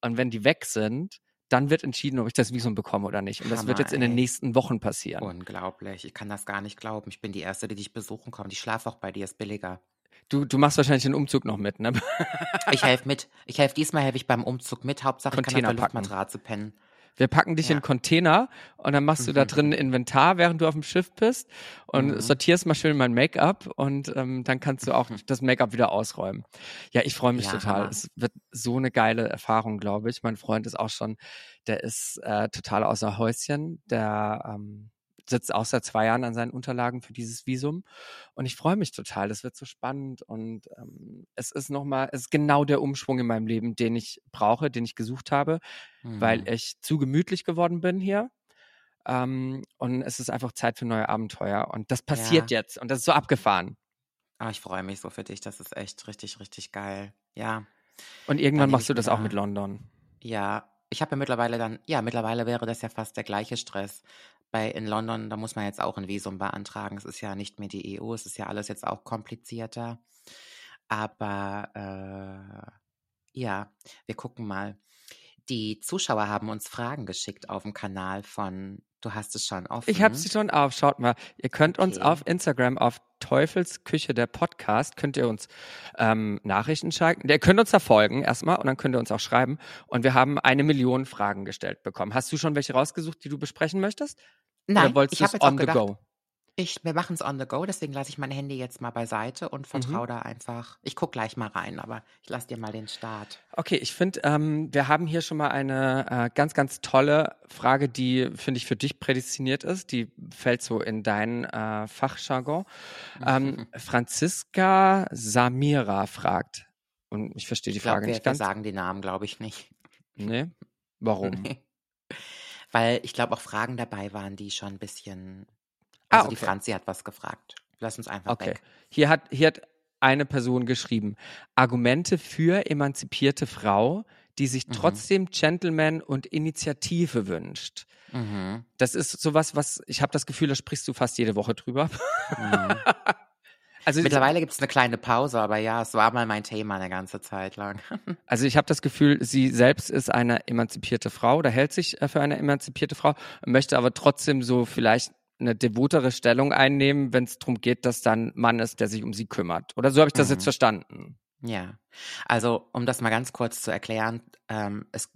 Und wenn die weg sind, dann wird entschieden, ob ich das Visum bekomme oder nicht. Und Hammer, das wird jetzt in den nächsten Wochen passieren. Unglaublich. Ich kann das gar nicht glauben. Ich bin die Erste, die dich besuchen kommt. Ich schlafe auch bei dir, ist billiger. Du, du machst wahrscheinlich den Umzug noch mit, ne? ich helfe mit. Ich helfe diesmal helfe ich beim Umzug mit. Hauptsache ich kann auf der Luftmatratze pennen. Wir packen dich ja. in Container und dann machst du da drin Inventar, während du auf dem Schiff bist und mhm. sortierst mal schön mein Make-up und ähm, dann kannst du auch mhm. das Make-up wieder ausräumen. Ja, ich freue mich ja, total. Hammer. Es wird so eine geile Erfahrung, glaube ich. Mein Freund ist auch schon, der ist äh, total außer Häuschen. Der ähm, sitzt auch seit zwei Jahren an seinen Unterlagen für dieses Visum und ich freue mich total. Das wird so spannend und ähm, es ist nochmal, es ist genau der Umschwung in meinem Leben, den ich brauche, den ich gesucht habe, mhm. weil ich zu gemütlich geworden bin hier. Ähm, und es ist einfach Zeit für neue Abenteuer und das passiert ja. jetzt und das ist so abgefahren. Ah, ich freue mich so für dich. Das ist echt richtig, richtig geil. Ja. Und irgendwann machst du das auch mit London. Ja, ich habe ja mittlerweile dann, ja, mittlerweile wäre das ja fast der gleiche Stress. Bei in London, da muss man jetzt auch ein Visum beantragen. Es ist ja nicht mehr die EU, es ist ja alles jetzt auch komplizierter. Aber äh, ja, wir gucken mal. Die Zuschauer haben uns Fragen geschickt auf dem Kanal von Du hast es schon offen. Ich habe sie schon auf. Schaut mal. Ihr könnt okay. uns auf Instagram auf Teufelsküche der Podcast könnt ihr uns ähm, Nachrichten schreiben. Ihr könnt uns da folgen erstmal und dann könnt ihr uns auch schreiben. Und wir haben eine Million Fragen gestellt bekommen. Hast du schon welche rausgesucht, die du besprechen möchtest? Nein, Oder wolltest ich habe jetzt on auch gedacht, go? Ich, wir machen es on the go, deswegen lasse ich mein Handy jetzt mal beiseite und vertraue mhm. da einfach. Ich gucke gleich mal rein, aber ich lasse dir mal den Start. Okay, ich finde, ähm, wir haben hier schon mal eine äh, ganz, ganz tolle Frage, die, finde ich, für dich prädestiniert ist. Die fällt so in dein äh, Fachjargon. Ähm, Franziska Samira fragt, und ich verstehe die ich Frage glaub, wir, nicht ganz. Wir sagen die Namen, glaube ich, nicht. Nee? Warum? Nee. Weil ich glaube auch Fragen dabei waren, die schon ein bisschen also ah, okay. die Franzi hat was gefragt. Lass uns einfach okay. weg. Hier hat, hier hat eine Person geschrieben, Argumente für emanzipierte Frau, die sich Mhm. trotzdem Gentleman und Initiative wünscht. Mhm. Das ist sowas, was ich habe das Gefühl, da sprichst du fast jede Woche drüber. Mhm. Also, Mittlerweile gibt es eine kleine Pause, aber ja, es war mal mein Thema eine ganze Zeit lang. also ich habe das Gefühl, sie selbst ist eine emanzipierte Frau oder hält sich äh, für eine emanzipierte Frau, möchte aber trotzdem so vielleicht eine devotere Stellung einnehmen, wenn es darum geht, dass dann ein Mann ist, der sich um sie kümmert. Oder so habe ich das Mhm. jetzt verstanden. Ja, also um das mal ganz kurz zu erklären, ähm, es,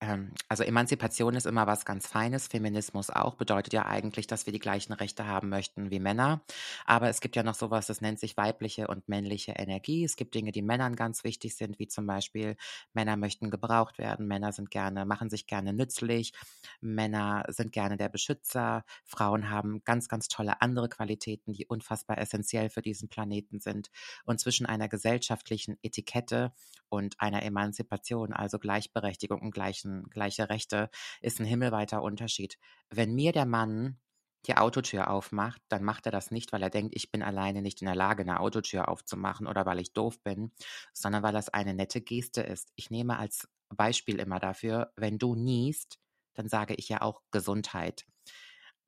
ähm, also Emanzipation ist immer was ganz Feines, Feminismus auch, bedeutet ja eigentlich, dass wir die gleichen Rechte haben möchten wie Männer. Aber es gibt ja noch sowas, das nennt sich weibliche und männliche Energie. Es gibt Dinge, die Männern ganz wichtig sind, wie zum Beispiel Männer möchten gebraucht werden, Männer sind gerne, machen sich gerne nützlich, Männer sind gerne der Beschützer, Frauen haben ganz, ganz tolle andere Qualitäten, die unfassbar essentiell für diesen Planeten sind. Und zwischen einer gesellschaftlichen Etikette und einer Emanzipation, also Gleichberechtigung und gleichen, gleiche Rechte, ist ein himmelweiter Unterschied. Wenn mir der Mann die Autotür aufmacht, dann macht er das nicht, weil er denkt, ich bin alleine nicht in der Lage, eine Autotür aufzumachen oder weil ich doof bin, sondern weil das eine nette Geste ist. Ich nehme als Beispiel immer dafür, wenn du niest, dann sage ich ja auch Gesundheit.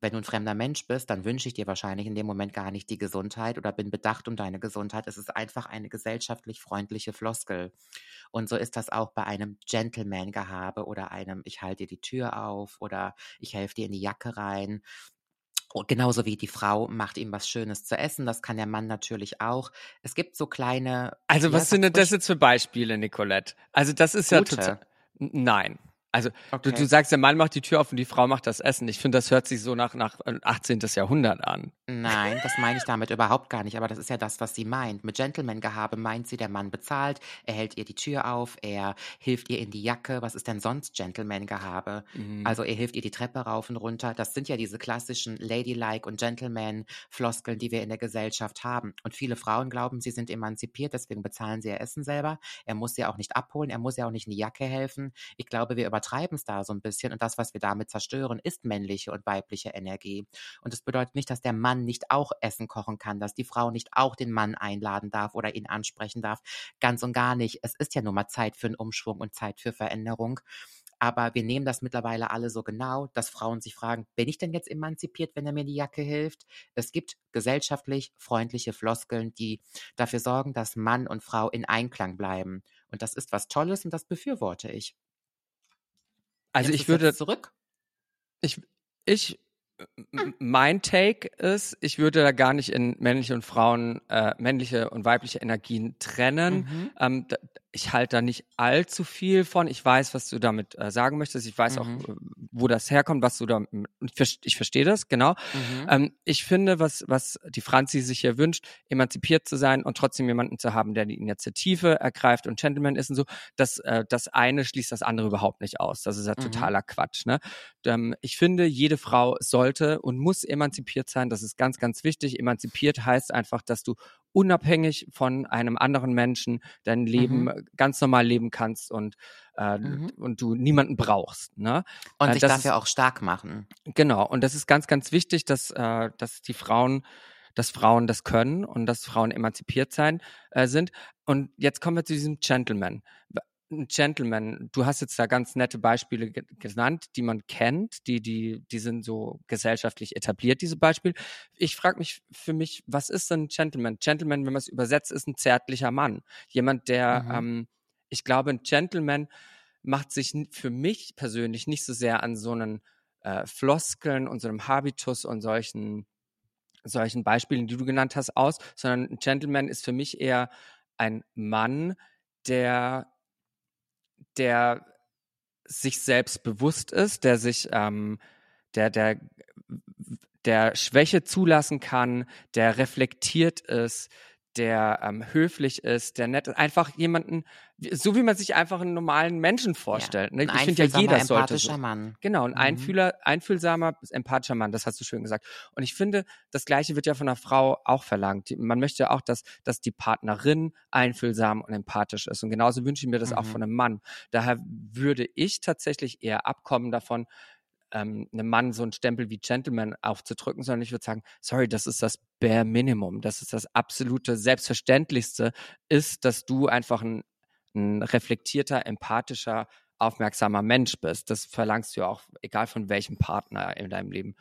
Wenn du ein fremder Mensch bist, dann wünsche ich dir wahrscheinlich in dem Moment gar nicht die Gesundheit oder bin bedacht um deine Gesundheit. Es ist einfach eine gesellschaftlich freundliche Floskel. Und so ist das auch bei einem Gentleman-Gehabe oder einem Ich halte dir die Tür auf oder ich helfe dir in die Jacke rein. Und genauso wie die Frau macht ihm was Schönes zu essen. Das kann der Mann natürlich auch. Es gibt so kleine. Also ja, was sind denn das jetzt für Beispiele, Nicolette? Also das ist ja Gute. total. N- Nein. Also du, Okay. du sagst, der Mann macht die Tür auf und die Frau macht das Essen. Ich finde, das hört sich so nach, nach äh, 18. Jahrhundert an. Nein, das meine ich damit überhaupt gar nicht, aber das ist ja das, was sie meint. Mit Gentleman-Gehabe meint sie, der Mann bezahlt, er hält ihr die Tür auf, er hilft ihr in die Jacke. Was ist denn sonst Gentleman-Gehabe? Mhm. Also er hilft ihr die Treppe rauf und runter. Das sind ja diese klassischen Ladylike und Gentleman-Floskeln, die wir in der Gesellschaft haben. Und viele Frauen glauben, sie sind emanzipiert, deswegen bezahlen sie ihr Essen selber. Er muss sie auch nicht abholen, er muss ihr auch nicht in die Jacke helfen. Ich glaube, wir übertreiben es da so ein bisschen und das, was wir damit zerstören, ist männliche und weibliche Energie. Und das bedeutet nicht, dass der Mann nicht auch Essen kochen kann, dass die Frau nicht auch den Mann einladen darf oder ihn ansprechen darf. Ganz und gar nicht. Es ist ja nun mal Zeit für einen Umschwung und Zeit für Veränderung. Aber wir nehmen das mittlerweile alle so genau, dass Frauen sich fragen, bin ich denn jetzt emanzipiert, wenn er mir die Jacke hilft? Es gibt gesellschaftlich freundliche Floskeln, die dafür sorgen, dass Mann und Frau in Einklang bleiben. Und das ist was Tolles und das befürworte ich. Also Nimmst ich würde, zurück. ich, ich, m- mein Take ist, ich würde da gar nicht in männliche und Frauen, äh, männliche und weibliche Energien trennen. Mhm. Ähm, da, ich halte da nicht allzu viel von. Ich weiß, was du damit äh, sagen möchtest. Ich weiß Mhm. auch, äh, wo das herkommt, was du da. Ich, ich verstehe das genau. Mhm. Ähm, ich finde, was, was die Franzi sich hier wünscht, emanzipiert zu sein und trotzdem jemanden zu haben, der die Initiative ergreift und Gentleman ist und so, das, äh, das eine schließt das andere überhaupt nicht aus. Das ist ja Mhm. totaler Quatsch. Ne? Ähm, ich finde, jede Frau sollte und muss emanzipiert sein. Das ist ganz, ganz wichtig. Emanzipiert heißt einfach, dass du unabhängig von einem anderen Menschen dein Leben Mhm. äh, ganz normal leben kannst und, äh, Mhm. und du niemanden brauchst. Ne? Und äh, sich das dafür ist- auch stark machen. Genau, und das ist ganz, ganz wichtig, dass, äh, dass die Frauen, dass Frauen das können und dass Frauen emanzipiert sein äh, sind. Und jetzt kommen wir zu diesem Gentleman. Ein Gentleman, du hast jetzt da ganz nette Beispiele ge genannt, die man kennt, die, die, die sind so gesellschaftlich etabliert, diese Beispiele. Ich frage mich für mich, was ist denn ein Gentleman? Gentleman, wenn man es übersetzt, ist ein zärtlicher Mann. Jemand, der, Mhm. ähm, ich glaube, ein Gentleman macht sich für mich persönlich nicht so sehr an so einen äh, Floskeln und so einem Habitus und solchen, solchen Beispielen, die du genannt hast, aus, sondern ein Gentleman ist für mich eher ein Mann, der, der sich selbst bewusst ist, der sich, ähm, der, der, der Schwäche zulassen kann, der reflektiert ist, der ähm, höflich ist, der nett ist, einfach jemanden, so wie man sich einfach einen normalen Menschen vorstellt. ne? Ein Ich finde ja, jeder sollte empathischer so. Mann. Genau, ein Mhm. Einfühler, einfühlsamer, empathischer Mann, das hast du schön gesagt. Und ich finde, das Gleiche wird ja von einer Frau auch verlangt. Man möchte ja auch, dass, dass die Partnerin einfühlsam und empathisch ist. Und genauso wünsche ich mir das auch Mhm. von einem Mann. Daher würde ich tatsächlich eher abkommen davon, ähm, einem Mann so einen Stempel wie Gentleman aufzudrücken, sondern ich würde sagen, sorry, das ist das Bare Minimum. Das ist das absolute Selbstverständlichste, ist, dass du einfach ein ein reflektierter, empathischer, aufmerksamer Mensch bist. Das verlangst du ja auch, egal von welchem Partner in deinem Leben.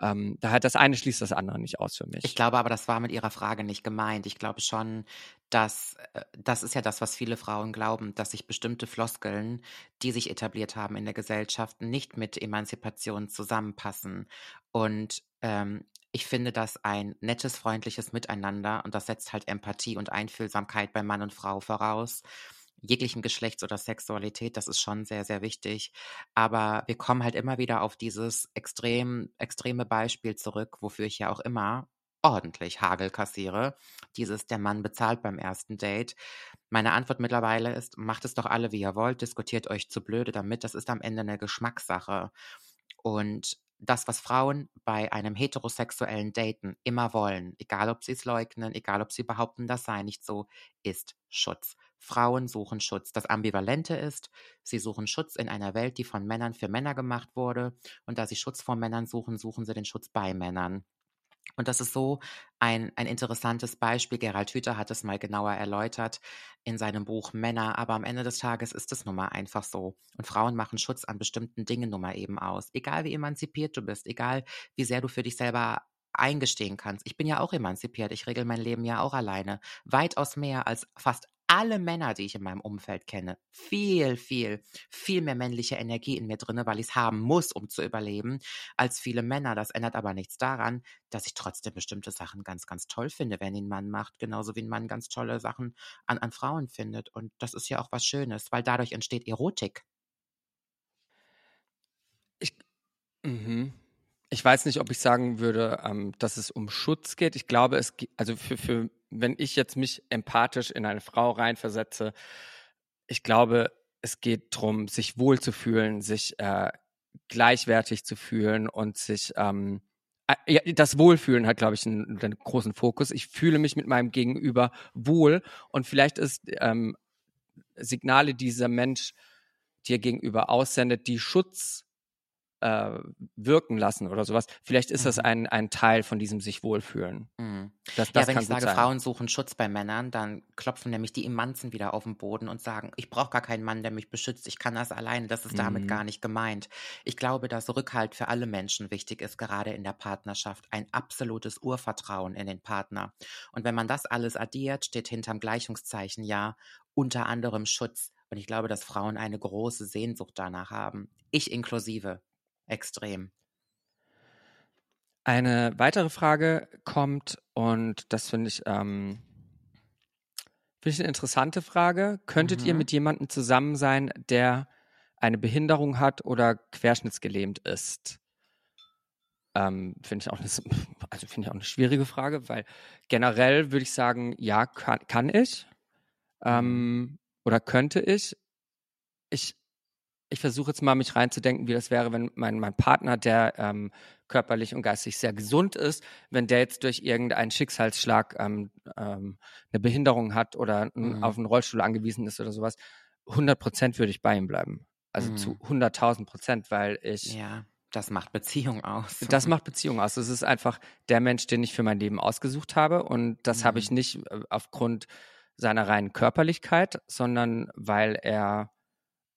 Ähm, da hat das eine schließt das andere nicht aus für mich. Ich glaube aber, das war mit Ihrer Frage nicht gemeint. Ich glaube schon, dass äh, das ist ja das, was viele Frauen glauben, dass sich bestimmte Floskeln, die sich etabliert haben in der Gesellschaft, nicht mit Emanzipation zusammenpassen. Und ähm, ich finde das ein nettes, freundliches Miteinander und das setzt halt Empathie und Einfühlsamkeit bei Mann und Frau voraus jeglichen Geschlechts oder Sexualität, das ist schon sehr, sehr wichtig. Aber wir kommen halt immer wieder auf dieses extrem, extreme Beispiel zurück, wofür ich ja auch immer ordentlich Hagel kassiere. Dieses, der Mann bezahlt beim ersten Date. Meine Antwort mittlerweile ist, macht es doch alle, wie ihr wollt, diskutiert euch zu blöde damit. Das ist am Ende eine Geschmackssache. Und das, was Frauen bei einem heterosexuellen Daten immer wollen, egal ob sie es leugnen, egal ob sie behaupten, das sei nicht so, ist Schutz. Frauen suchen Schutz. Das Ambivalente ist, sie suchen Schutz in einer Welt, die von Männern für Männer gemacht wurde. Und da sie Schutz vor Männern suchen, suchen sie den Schutz bei Männern. Und das ist so ein, ein interessantes Beispiel. Gerald Hüther hat es mal genauer erläutert in seinem Buch Männer. Aber am Ende des Tages ist es nun mal einfach so. Und Frauen machen Schutz an bestimmten Dingen nun mal eben aus. Egal wie emanzipiert du bist, egal wie sehr du für dich selber eingestehen kannst. Ich bin ja auch emanzipiert. Ich regel mein Leben ja auch alleine. Weitaus mehr als fast alle Männer, die ich in meinem Umfeld kenne, viel, viel, viel mehr männliche Energie in mir drinne, weil ich es haben muss, um zu überleben, als viele Männer. Das ändert aber nichts daran, dass ich trotzdem bestimmte Sachen ganz, ganz toll finde, wenn ein Mann macht, genauso wie ein Mann ganz tolle Sachen an, an Frauen findet. Und das ist ja auch was Schönes, weil dadurch entsteht Erotik. Ich, mh. Ich weiß nicht, ob ich sagen würde, ähm, dass es um Schutz geht. Ich glaube, es also für, für wenn ich jetzt mich empathisch in eine Frau reinversetze, ich glaube, es geht darum, sich wohlzufühlen, sich äh, gleichwertig zu fühlen und sich ähm, äh, ja, das Wohlfühlen hat, glaube ich, einen, einen, großen Fokus. Ich fühle mich mit meinem Gegenüber wohl und vielleicht ist ähm, Signale, die dieser Mensch dir gegenüber aussendet, die Schutz äh, wirken lassen oder sowas. Vielleicht ist mhm. das ein, ein Teil von diesem sich wohlfühlen. Mhm. Das, das ja, wenn ich sage, sein. Frauen suchen Schutz bei Männern, dann klopfen nämlich die Emanzen wieder auf den Boden und sagen, ich brauche gar keinen Mann, der mich beschützt, ich kann das alleine. Das ist damit mhm. gar nicht gemeint. Ich glaube, dass Rückhalt für alle Menschen wichtig ist, gerade in der Partnerschaft. Ein absolutes Urvertrauen in den Partner. Und wenn man das alles addiert, steht hinterm Gleichungszeichen ja unter anderem Schutz. Und ich glaube, dass Frauen eine große Sehnsucht danach haben. Ich inklusive extrem. Eine weitere Frage kommt und das finde ich, ähm, finde ich eine interessante Frage. Könntet mhm. ihr mit jemandem zusammen sein, der eine Behinderung hat oder querschnittsgelähmt ist? Ähm, finde ich auch eine, also finde ich auch eine schwierige Frage, weil generell würde ich sagen, ja, kann, kann ich ähm, mhm. oder könnte ich. Ich ich versuche jetzt mal mich reinzudenken, wie das wäre, wenn mein, mein Partner, der ähm, körperlich und geistig sehr gesund ist, wenn der jetzt durch irgendeinen Schicksalsschlag ähm, ähm, eine Behinderung hat oder mhm. auf einen Rollstuhl angewiesen ist oder sowas, 100 Prozent würde ich bei ihm bleiben. Also mhm. zu 100.000 Prozent, weil ich. Ja, das macht Beziehung aus. Das macht Beziehung aus. Das ist einfach der Mensch, den ich für mein Leben ausgesucht habe. Und das mhm. habe ich mhm. nicht äh, aufgrund seiner reinen Körperlichkeit, sondern weil er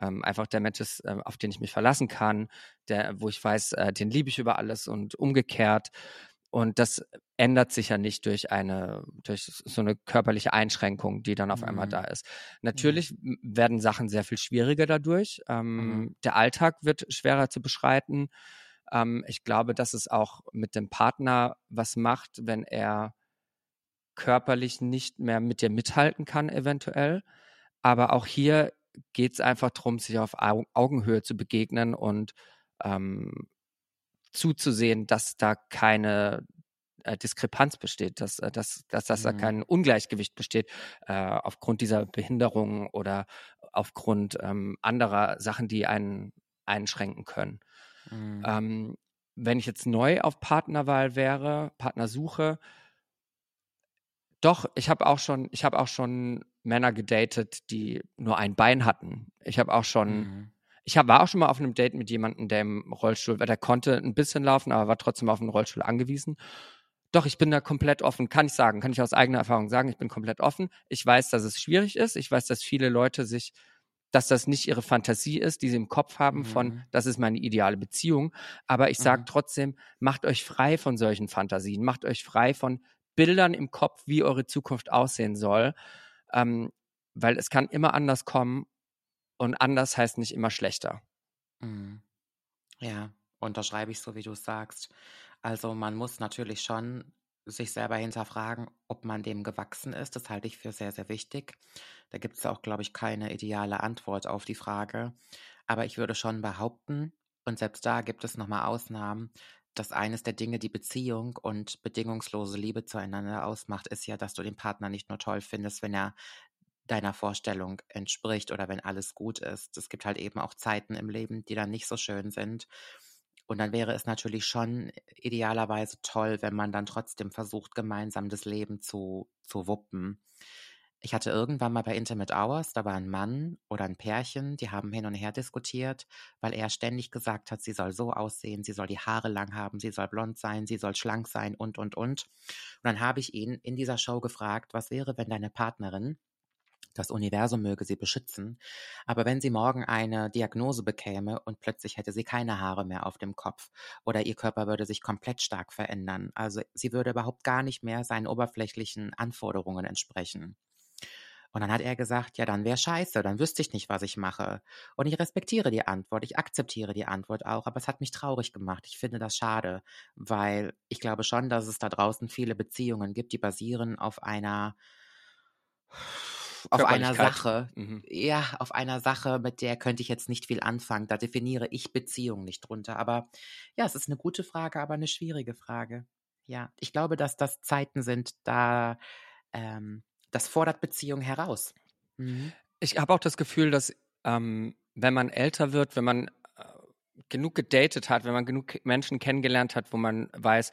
ähm, einfach der Mensch ist, äh, auf den ich mich verlassen kann, der, wo ich weiß, äh, den liebe ich über alles und umgekehrt. Und das ändert sich ja nicht durch eine, durch so eine körperliche Einschränkung, die dann auf mhm. einmal da ist. Natürlich mhm. werden Sachen sehr viel schwieriger dadurch. Ähm, mhm. Der Alltag wird schwerer zu beschreiten. Ähm, ich glaube, dass es auch mit dem Partner was macht, wenn er körperlich nicht mehr mit dir mithalten kann, eventuell. Aber auch hier geht es einfach darum, sich auf Augenhöhe zu begegnen und ähm, zuzusehen, dass da keine äh, Diskrepanz besteht, dass, äh, dass, dass, dass mhm. da kein Ungleichgewicht besteht äh, aufgrund dieser Behinderung oder aufgrund ähm, anderer Sachen, die einen einschränken können. Mhm. Ähm, wenn ich jetzt neu auf Partnerwahl wäre, Partnersuche, doch, ich habe auch schon, ich habe auch schon Männer gedatet, die nur ein Bein hatten. Ich habe auch schon, mhm. ich hab, war auch schon mal auf einem Date mit jemandem, der im Rollstuhl, weil der konnte ein bisschen laufen, aber war trotzdem auf einen Rollstuhl angewiesen. Doch, ich bin da komplett offen, kann ich sagen, kann ich aus eigener Erfahrung sagen, ich bin komplett offen. Ich weiß, dass es schwierig ist. Ich weiß, dass viele Leute sich, dass das nicht ihre Fantasie ist, die sie im Kopf haben mhm. von, das ist meine ideale Beziehung. Aber ich sage mhm. trotzdem, macht euch frei von solchen Fantasien, macht euch frei von Bildern im Kopf, wie eure Zukunft aussehen soll. Ähm, weil es kann immer anders kommen und anders heißt nicht immer schlechter. Mhm. Ja, unterschreibe ich so, wie du sagst. Also man muss natürlich schon sich selber hinterfragen, ob man dem gewachsen ist. Das halte ich für sehr, sehr wichtig. Da gibt es auch, glaube ich, keine ideale Antwort auf die Frage. Aber ich würde schon behaupten, und selbst da gibt es nochmal Ausnahmen, dass eines der Dinge, die Beziehung und bedingungslose Liebe zueinander ausmacht, ist ja, dass du den Partner nicht nur toll findest, wenn er deiner Vorstellung entspricht oder wenn alles gut ist. Es gibt halt eben auch Zeiten im Leben, die dann nicht so schön sind. Und dann wäre es natürlich schon idealerweise toll, wenn man dann trotzdem versucht, gemeinsam das Leben zu, zu wuppen. Ich hatte irgendwann mal bei Intimate Hours, da war ein Mann oder ein Pärchen, die haben hin und her diskutiert, weil er ständig gesagt hat, sie soll so aussehen, sie soll die Haare lang haben, sie soll blond sein, sie soll schlank sein und, und, und. Und dann habe ich ihn in dieser Show gefragt, was wäre, wenn deine Partnerin das Universum möge sie beschützen, aber wenn sie morgen eine Diagnose bekäme und plötzlich hätte sie keine Haare mehr auf dem Kopf oder ihr Körper würde sich komplett stark verändern, also sie würde überhaupt gar nicht mehr seinen oberflächlichen Anforderungen entsprechen. Und dann hat er gesagt, ja, dann wäre scheiße, dann wüsste ich nicht, was ich mache. Und ich respektiere die Antwort, ich akzeptiere die Antwort auch, aber es hat mich traurig gemacht. Ich finde das schade, weil ich glaube schon, dass es da draußen viele Beziehungen gibt, die basieren auf einer auf einer Sache. Mhm. Ja, auf einer Sache, mit der könnte ich jetzt nicht viel anfangen. Da definiere ich Beziehung nicht drunter. Aber ja, es ist eine gute Frage, aber eine schwierige Frage. Ja, ich glaube, dass das Zeiten sind, da ähm, das fordert Beziehung heraus. Mhm. Ich habe auch das Gefühl, dass ähm, wenn man älter wird, wenn man äh, genug gedatet hat, wenn man genug Menschen kennengelernt hat, wo man weiß,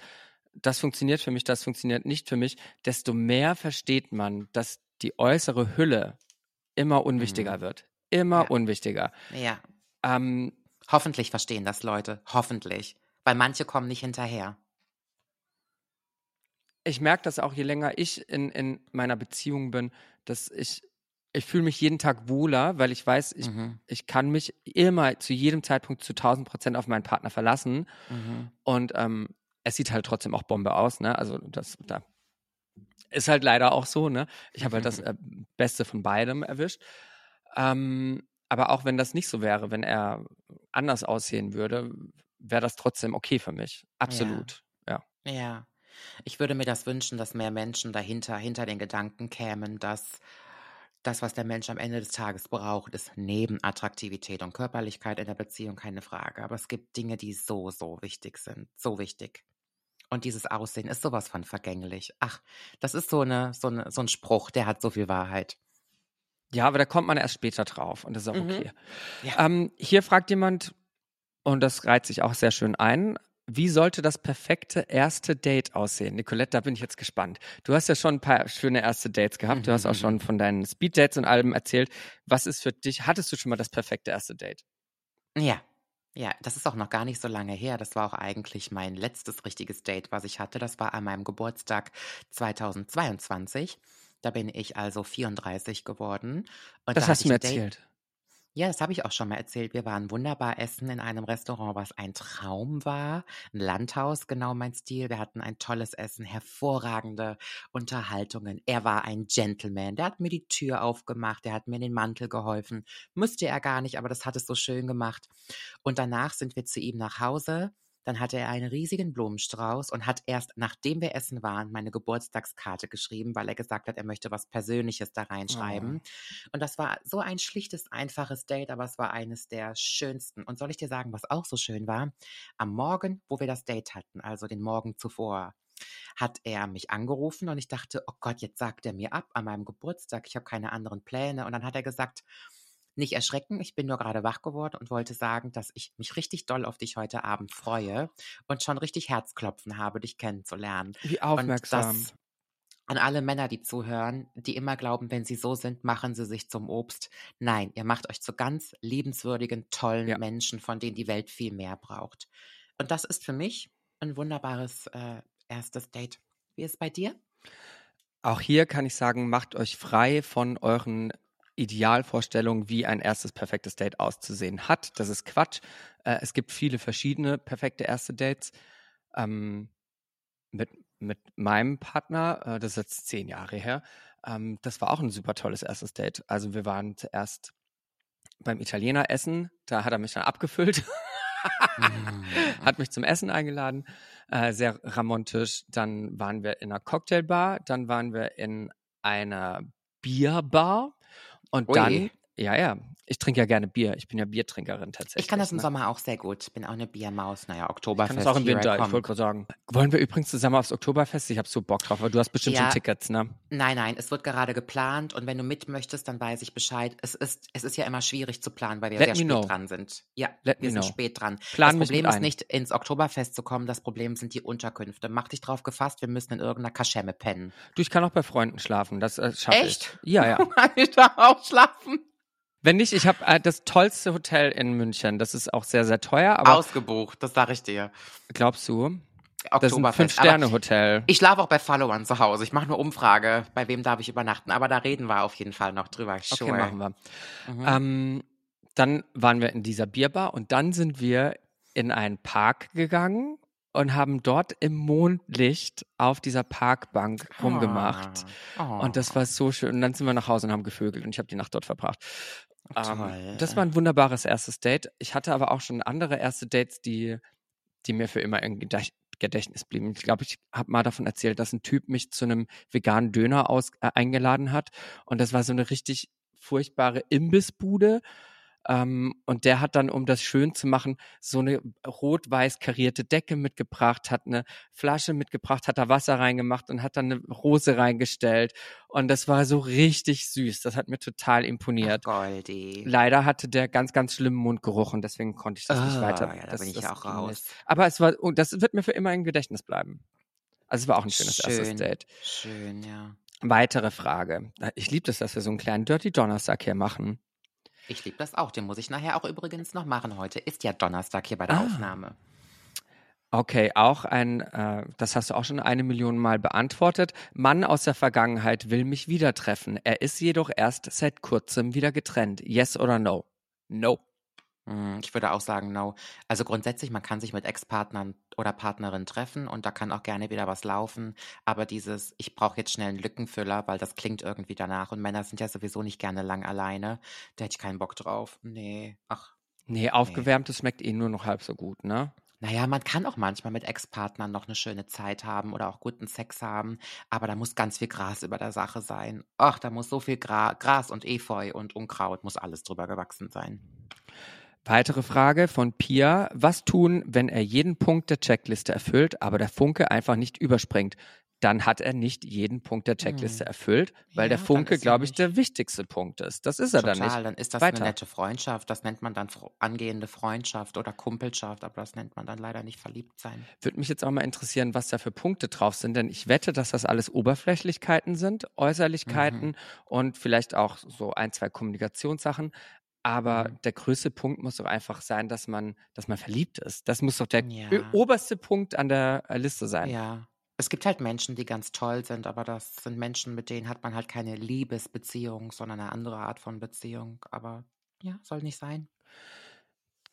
das funktioniert für mich, das funktioniert nicht für mich, desto mehr versteht man, dass die äußere Hülle immer unwichtiger mhm. wird. Immer ja. unwichtiger. Ja. Ähm, Hoffentlich verstehen das Leute. Hoffentlich. Weil manche kommen nicht hinterher. Ich merke das auch, je länger ich in, in meiner Beziehung bin, dass ich, ich fühle mich jeden Tag wohler, weil ich weiß, ich, mhm. ich kann mich immer zu jedem Zeitpunkt zu 1000 Prozent auf meinen Partner verlassen. Mhm. Und ähm, es sieht halt trotzdem auch Bombe aus, ne? Also das, da ist halt leider auch so, ne? Ich habe halt das äh, Beste von beidem erwischt. Ähm, aber auch wenn das nicht so wäre, wenn er anders aussehen würde, wäre das trotzdem okay für mich. Absolut. Ja. ja. Ja. Ich würde mir das wünschen, dass mehr Menschen dahinter, hinter den Gedanken kämen, dass das, was der Mensch am Ende des Tages braucht, ist neben Attraktivität und Körperlichkeit in der Beziehung keine Frage. Aber es gibt Dinge, die so, so wichtig sind. So wichtig. Und dieses Aussehen ist sowas von vergänglich. Ach, das ist so, eine, so, eine, so ein Spruch, der hat so viel Wahrheit. Ja, aber da kommt man erst später drauf und das ist auch mhm. okay. Ja. Ähm, hier fragt jemand, und das reiht sich auch sehr schön ein, wie sollte das perfekte erste Date aussehen? Nicolette, da bin ich jetzt gespannt. Du hast ja schon ein paar schöne erste Dates gehabt. Du hast auch schon von deinen Speed-Dates und allem erzählt. Was ist für dich, hattest du schon mal das perfekte erste Date? Ja, ja, das ist auch noch gar nicht so lange her. Das war auch eigentlich mein letztes richtiges Date, was ich hatte. Das war an meinem Geburtstag 2022. Da bin ich also 34 geworden. Und das da hast du mir erzählt. Ja, das habe ich auch schon mal erzählt. Wir waren wunderbar essen in einem Restaurant, was ein Traum war. Ein Landhaus, genau mein Stil. Wir hatten ein tolles Essen, hervorragende Unterhaltungen. Er war ein Gentleman. Der hat mir die Tür aufgemacht, der hat mir den Mantel geholfen. Müsste er gar nicht, aber das hat es so schön gemacht. Und danach sind wir zu ihm nach Hause dann hatte er einen riesigen Blumenstrauß und hat erst, nachdem wir essen waren, meine Geburtstagskarte geschrieben, weil er gesagt hat, er möchte was Persönliches da reinschreiben. Oh. Und das war so ein schlichtes, einfaches Date, aber es war eines der schönsten. Und soll ich dir sagen, was auch so schön war? Am Morgen, wo wir das Date hatten, also den Morgen zuvor, hat er mich angerufen und ich dachte, oh Gott, jetzt sagt er mir ab an meinem Geburtstag, ich habe keine anderen Pläne. Und dann hat er gesagt, nicht erschrecken, ich bin nur gerade wach geworden und wollte sagen, dass ich mich richtig doll auf dich heute Abend freue und schon richtig Herzklopfen habe, dich kennenzulernen. Wie aufmerksam. an alle Männer, die zuhören, die immer glauben, wenn sie so sind, machen sie sich zum Obst. Nein, ihr macht euch zu ganz liebenswürdigen, tollen ja. Menschen, von denen die Welt viel mehr braucht. Und das ist für mich ein wunderbares äh, erstes Date. Wie ist es bei dir? Auch hier kann ich sagen, macht euch frei von euren Idealvorstellungen, wie ein erstes perfektes Date auszusehen hat. Das ist Quatsch. Äh, es gibt viele verschiedene perfekte erste Dates. Ähm, mit, mit meinem Partner, äh, das ist jetzt zehn Jahre her, ähm, das war auch ein super tolles erstes Date. Also wir waren zuerst beim Italiener essen, da hat er mich dann abgefüllt, mm. hat mich zum Essen eingeladen, äh, sehr ramontisch. Dann waren wir in einer Cocktailbar, dann waren wir in einer Bierbar und Ui. dann ja, ja. Ich trinke ja gerne Bier. Ich bin ja Biertrinkerin tatsächlich. Ich kann das im ne? Sommer auch sehr gut. Ich bin auch eine Biermaus. Naja, Oktoberfest. Ich kann das auch im Winter, ich wollte gerade sagen. Wollen wir übrigens zusammen aufs Oktoberfest? Ich habe so Bock drauf, aber du hast bestimmt ja. schon Tickets, ne? Nein, nein, es wird gerade geplant und wenn du mit möchtest, dann weiß ich Bescheid. Es ist, es ist ja immer schwierig zu planen, weil wir Let sehr spät know. dran sind. Ja, Let wir sind know. spät dran. Plan das Problem ist nicht, ins Oktoberfest zu kommen, das Problem sind die Unterkünfte. Mach dich drauf gefasst, wir müssen in irgendeiner Kaschemme pennen. Du, ich kann auch bei Freunden schlafen, das äh, schaffe ich. Echt? Ja, ja. Kann ich da auch schlafen? Wenn nicht, ich habe äh, das tollste Hotel in München. Das ist auch sehr, sehr teuer. Aber Ausgebucht, das sage ich dir. Glaubst du? Das ist ein Fünf-Sterne-Hotel. Ich schlafe auch bei Followern zu Hause. Ich mache eine Umfrage, bei wem darf ich übernachten. Aber da reden wir auf jeden Fall noch drüber. Sure. Okay, machen wir. Mhm. Ähm, dann waren wir in dieser Bierbar und dann sind wir in einen Park gegangen und haben dort im Mondlicht auf dieser Parkbank rumgemacht. Oh. Oh. Und das war so schön. Und dann sind wir nach Hause und haben gevögelt und ich habe die Nacht dort verbracht. Ähm, das war ein wunderbares erstes Date. Ich hatte aber auch schon andere erste Dates, die, die mir für immer im Gedächtnis blieben. Ich glaube, ich habe mal davon erzählt, dass ein Typ mich zu einem veganen Döner aus, äh, eingeladen hat. Und das war so eine richtig furchtbare Imbissbude. Ähm, und der hat dann, um das schön zu machen, so eine rot-weiß karierte Decke mitgebracht, hat eine Flasche mitgebracht, hat da Wasser reingemacht und hat dann eine Rose reingestellt. Und das war so richtig süß. Das hat mir total imponiert. Ach, Goldi. Leider hatte der ganz, ganz schlimmen Mundgeruch und deswegen konnte ich das oh, nicht weiter. Ja, da das, bin ich auch raus. Aber es war, das wird mir für immer im Gedächtnis bleiben. Also es war auch ein schönes Schön. erstes Date. Schön, ja. Weitere Frage. Ich liebe das, dass wir so einen kleinen Dirty Donnerstag hier machen. Ich liebe das auch. Den muss ich nachher auch übrigens noch machen heute. Ist ja Donnerstag hier bei der ah. Aufnahme. Okay, auch ein, äh, das hast du auch schon eine Million Mal beantwortet. Mann aus der Vergangenheit will mich wieder treffen. Er ist jedoch erst seit kurzem wieder getrennt. Yes oder no? No. Hm, ich würde auch sagen, no. Also grundsätzlich, man kann sich mit Ex-Partnern oder Partnerin treffen und da kann auch gerne wieder was laufen. Aber dieses, ich brauche jetzt schnell einen Lückenfüller, weil das klingt irgendwie danach. Und Männer sind ja sowieso nicht gerne lang alleine. Da hätte ich keinen Bock drauf. Nee, ach. Nee, aufgewärmtes nee. schmeckt eh nur noch halb so gut, ne? Naja, man kann auch manchmal mit Ex-Partnern noch eine schöne Zeit haben oder auch guten Sex haben, aber da muss ganz viel Gras über der Sache sein. Ach, da muss so viel Gra Gras und Efeu und Unkraut, muss alles drüber gewachsen sein. Weitere Frage von Pia. Was tun, wenn er jeden Punkt der Checkliste erfüllt, aber der Funke einfach nicht überspringt? Dann hat er nicht jeden Punkt der Checkliste hm. erfüllt, weil ja, der Funke, glaube ich, der wichtigste Punkt ist. Das ist er Total, dann nicht. Dann ist das Weiter. eine nette Freundschaft. Das nennt man dann angehende Freundschaft oder Kumpelschaft, aber das nennt man dann leider nicht verliebt sein. Würde mich jetzt auch mal interessieren, was da für Punkte drauf sind, denn ich wette, dass das alles Oberflächlichkeiten sind, Äußerlichkeiten mhm. und vielleicht auch so ein, zwei Kommunikationssachen. Aber mhm. der größte Punkt muss doch einfach sein, dass man, dass man verliebt ist. Das muss doch der ja. oberste Punkt an der äh, Liste sein. Ja. Es gibt halt Menschen, die ganz toll sind, aber das sind Menschen, mit denen hat man halt keine Liebesbeziehung, sondern eine andere Art von Beziehung. Aber ja, soll nicht sein.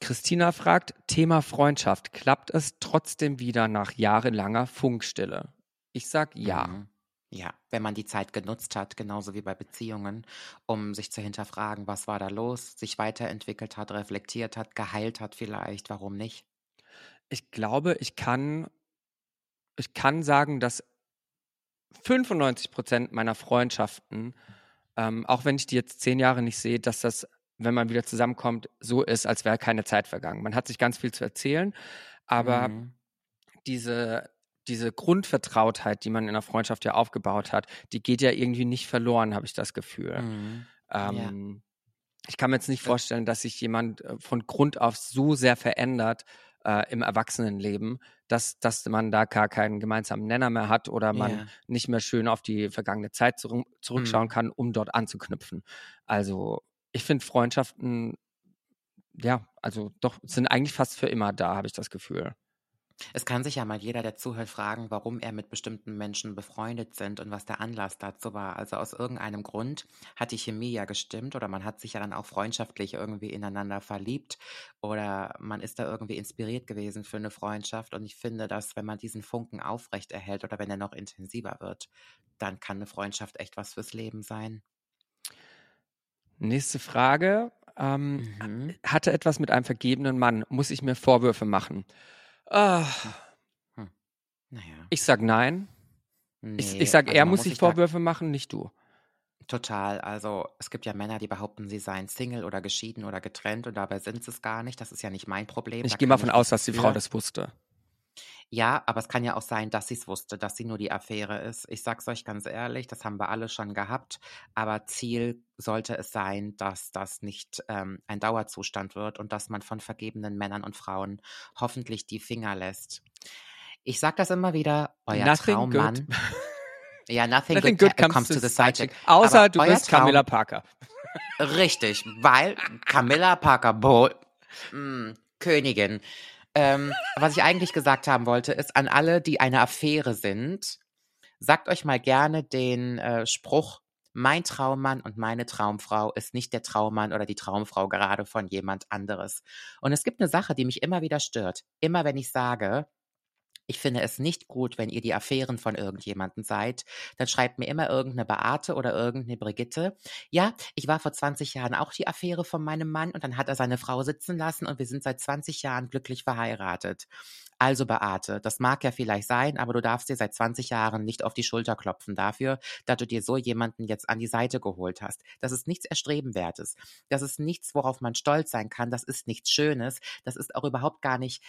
Christina fragt, Thema Freundschaft. Klappt es trotzdem wieder nach jahrelanger Funkstille? Ich sag ja. Mhm. Ja, wenn man die Zeit genutzt hat, genauso wie bei Beziehungen, um sich zu hinterfragen, was war da los, sich weiterentwickelt hat, reflektiert hat, geheilt hat vielleicht, warum nicht? Ich glaube, ich kann, ich kann sagen, dass 95 Prozent meiner Freundschaften, ähm, auch wenn ich die jetzt zehn Jahre nicht sehe, dass das, wenn man wieder zusammenkommt, so ist, als wäre keine Zeit vergangen. Man hat sich ganz viel zu erzählen, aber mhm. diese diese Grundvertrautheit, die man in einer Freundschaft ja aufgebaut hat, die geht ja irgendwie nicht verloren, habe ich das Gefühl. Mhm. Ähm, ja. Ich kann mir jetzt nicht vorstellen, dass sich jemand äh, von Grund auf so sehr verändert äh, im Erwachsenenleben, dass, dass man da gar keinen gemeinsamen Nenner mehr hat oder man ja. nicht mehr schön auf die vergangene Zeit zurück, zurückschauen mhm. kann, um dort anzuknüpfen. Also ich finde Freundschaften, ja, also doch, sind eigentlich fast für immer da, habe ich das Gefühl. Es kann sich ja mal jeder, der zuhört, fragen, warum er mit bestimmten Menschen befreundet sind und was der Anlass dazu war. Also aus irgendeinem Grund hat die Chemie ja gestimmt oder man hat sich ja dann auch freundschaftlich irgendwie ineinander verliebt oder man ist da irgendwie inspiriert gewesen für eine Freundschaft. Und ich finde, dass wenn man diesen Funken aufrecht erhält oder wenn er noch intensiver wird, dann kann eine Freundschaft echt was fürs Leben sein. Nächste Frage. Ähm, mhm. Hatte etwas mit einem vergebenen Mann. Muss ich mir Vorwürfe machen? Ah. Hm. Naja. Ich sag nein. Nee, ich, ich sag, also er muss sich Vorwürfe machen, nicht du. Total. Also es gibt ja Männer, die behaupten, sie seien Single oder geschieden oder getrennt und dabei sind sie es gar nicht. Das ist ja nicht mein Problem. Ich gehe mal von aus, dass die Frau das wusste. Ja, aber es kann ja auch sein, dass sie es wusste, dass sie nur die Affäre ist. Ich sag's euch ganz ehrlich, das haben wir alle schon gehabt. Aber Ziel sollte es sein, dass das nicht ähm, ein Dauerzustand wird und dass man von vergebenen Männern und Frauen hoffentlich die Finger lässt. Ich sag das immer wieder, euer nothing Traummann. Good. Ja, nothing, nothing good, good comes, to the side chick. Außer aber du bist Traum, Camilla Parker. Richtig, weil Camilla Parker, Bo, mh, mm, Königin. Ähm, was ich eigentlich gesagt haben wollte, ist an alle, die eine Affäre sind, sagt euch mal gerne den äh, Spruch, mein Traummann und meine Traumfrau ist nicht der Traummann oder die Traumfrau gerade von jemand anderes. Und es gibt eine Sache, die mich immer wieder stört. Immer wenn ich sage, ich finde es nicht gut, wenn ihr die Affären von irgendjemandem seid. Dann schreibt mir immer irgendeine Beate oder irgendeine Brigitte. Ja, ich war vor 20 Jahren auch die Affäre von meinem Mann und dann hat er seine Frau sitzen lassen und wir sind seit 20 Jahren glücklich verheiratet. Also Beate, das mag ja vielleicht sein, aber du darfst dir seit 20 Jahren nicht auf die Schulter klopfen dafür, dass du dir so jemanden jetzt an die Seite geholt hast. Das ist nichts Erstrebenwertes. Das ist nichts, worauf man stolz sein kann. Das ist nichts Schönes. Das ist auch überhaupt gar nicht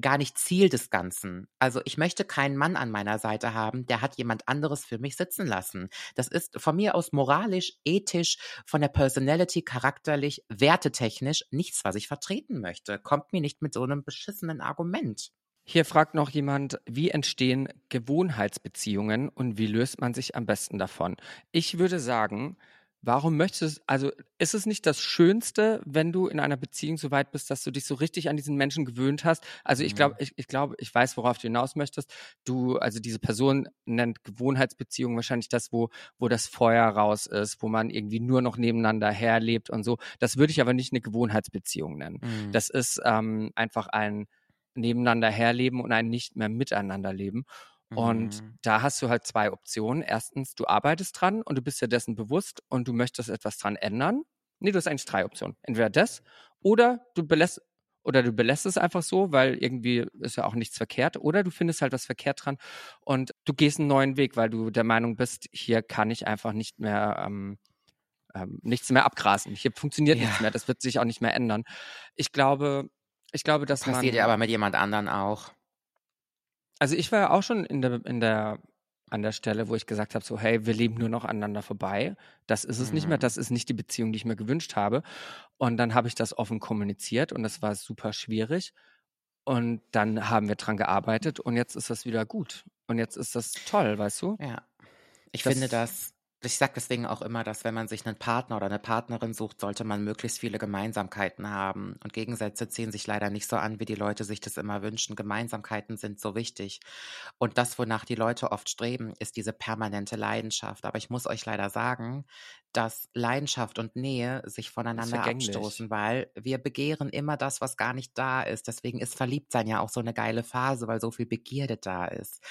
gar nicht Ziel des Ganzen. Also ich möchte keinen Mann an meiner Seite haben, der hat jemand anderes für mich sitzen lassen. Das ist von mir aus moralisch, ethisch, von der Personality, charakterlich, wertetechnisch nichts, was ich vertreten möchte. Kommt mir nicht mit so einem beschissenen Argument. Hier fragt noch jemand, wie entstehen Gewohnheitsbeziehungen und wie löst man sich am besten davon? Ich würde sagen, Warum möchtest also ist es nicht das Schönste, wenn du in einer Beziehung so weit bist, dass du dich so richtig an diesen Menschen gewöhnt hast? Also ich glaube, mhm. ich, ich glaube, ich weiß, worauf du hinaus möchtest. Du, also diese Person nennt Gewohnheitsbeziehung wahrscheinlich das, wo, wo das Feuer raus ist, wo man irgendwie nur noch nebeneinander herlebt und so. Das würde ich aber nicht eine Gewohnheitsbeziehung nennen. Mhm. Das ist ähm, einfach ein nebeneinander herleben und ein nicht mehr miteinander leben. Und mhm. da hast du halt zwei Optionen. Erstens, du arbeitest dran und du bist dir dessen bewusst und du möchtest etwas dran ändern. Nee, du hast eigentlich drei Optionen. Entweder das oder du belässt oder du belässt es einfach so, weil irgendwie ist ja auch nichts verkehrt, oder du findest halt was verkehrt dran und du gehst einen neuen Weg, weil du der Meinung bist, hier kann ich einfach nicht mehr ähm, ähm, nichts mehr abgrasen. Hier funktioniert ja. nichts mehr. Das wird sich auch nicht mehr ändern. Ich glaube, ich glaube, dass Passiert man, ja aber mit jemand anderen auch. Also ich war ja auch schon in der, in der, an der Stelle, wo ich gesagt habe, so, hey, wir leben nur noch aneinander vorbei. Das ist es mhm. nicht mehr, mhm. das ist nicht die Beziehung, die ich mir gewünscht habe. Und dann habe ich das offen kommuniziert und das war super schwierig. Und dann haben wir dran gearbeitet und jetzt ist das wieder gut. Und jetzt ist das toll, weißt du? Ja. Ich das, finde das ich sage deswegen auch immer, dass wenn man sich einen Partner oder eine Partnerin sucht, sollte man möglichst viele Gemeinsamkeiten haben. Und Gegensätze ziehen sich leider nicht so an, wie die Leute sich das immer wünschen. Gemeinsamkeiten sind so wichtig. Und das, wonach die Leute oft streben, ist diese permanente Leidenschaft. Aber ich muss euch leider sagen, dass Leidenschaft und Nähe sich voneinander abstoßen, weil wir begehren immer das, was gar nicht da ist. Deswegen ist Verliebtsein ja auch so eine geile Phase, weil so viel Begierde da ist.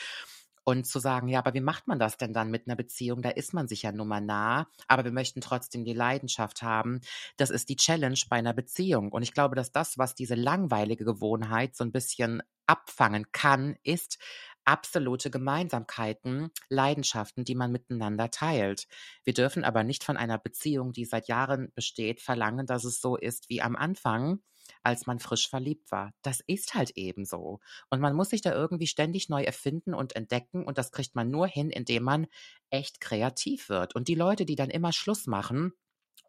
Und zu sagen, ja, aber wie macht man das denn dann mit einer Beziehung? Da ist man sich ja nun mal nah, aber wir möchten trotzdem die Leidenschaft haben. Das ist die Challenge bei einer Beziehung. Und ich glaube, dass das, was diese langweilige Gewohnheit so ein bisschen abfangen kann, ist absolute Gemeinsamkeiten, Leidenschaften, die man miteinander teilt. Wir dürfen aber nicht von einer Beziehung, die seit Jahren besteht, verlangen, dass es so ist wie am Anfang, als man frisch verliebt war. Das ist halt eben so. Und man muss sich da irgendwie ständig neu erfinden und entdecken. Und das kriegt man nur hin, indem man echt kreativ wird. Und die Leute, die dann immer Schluss machen,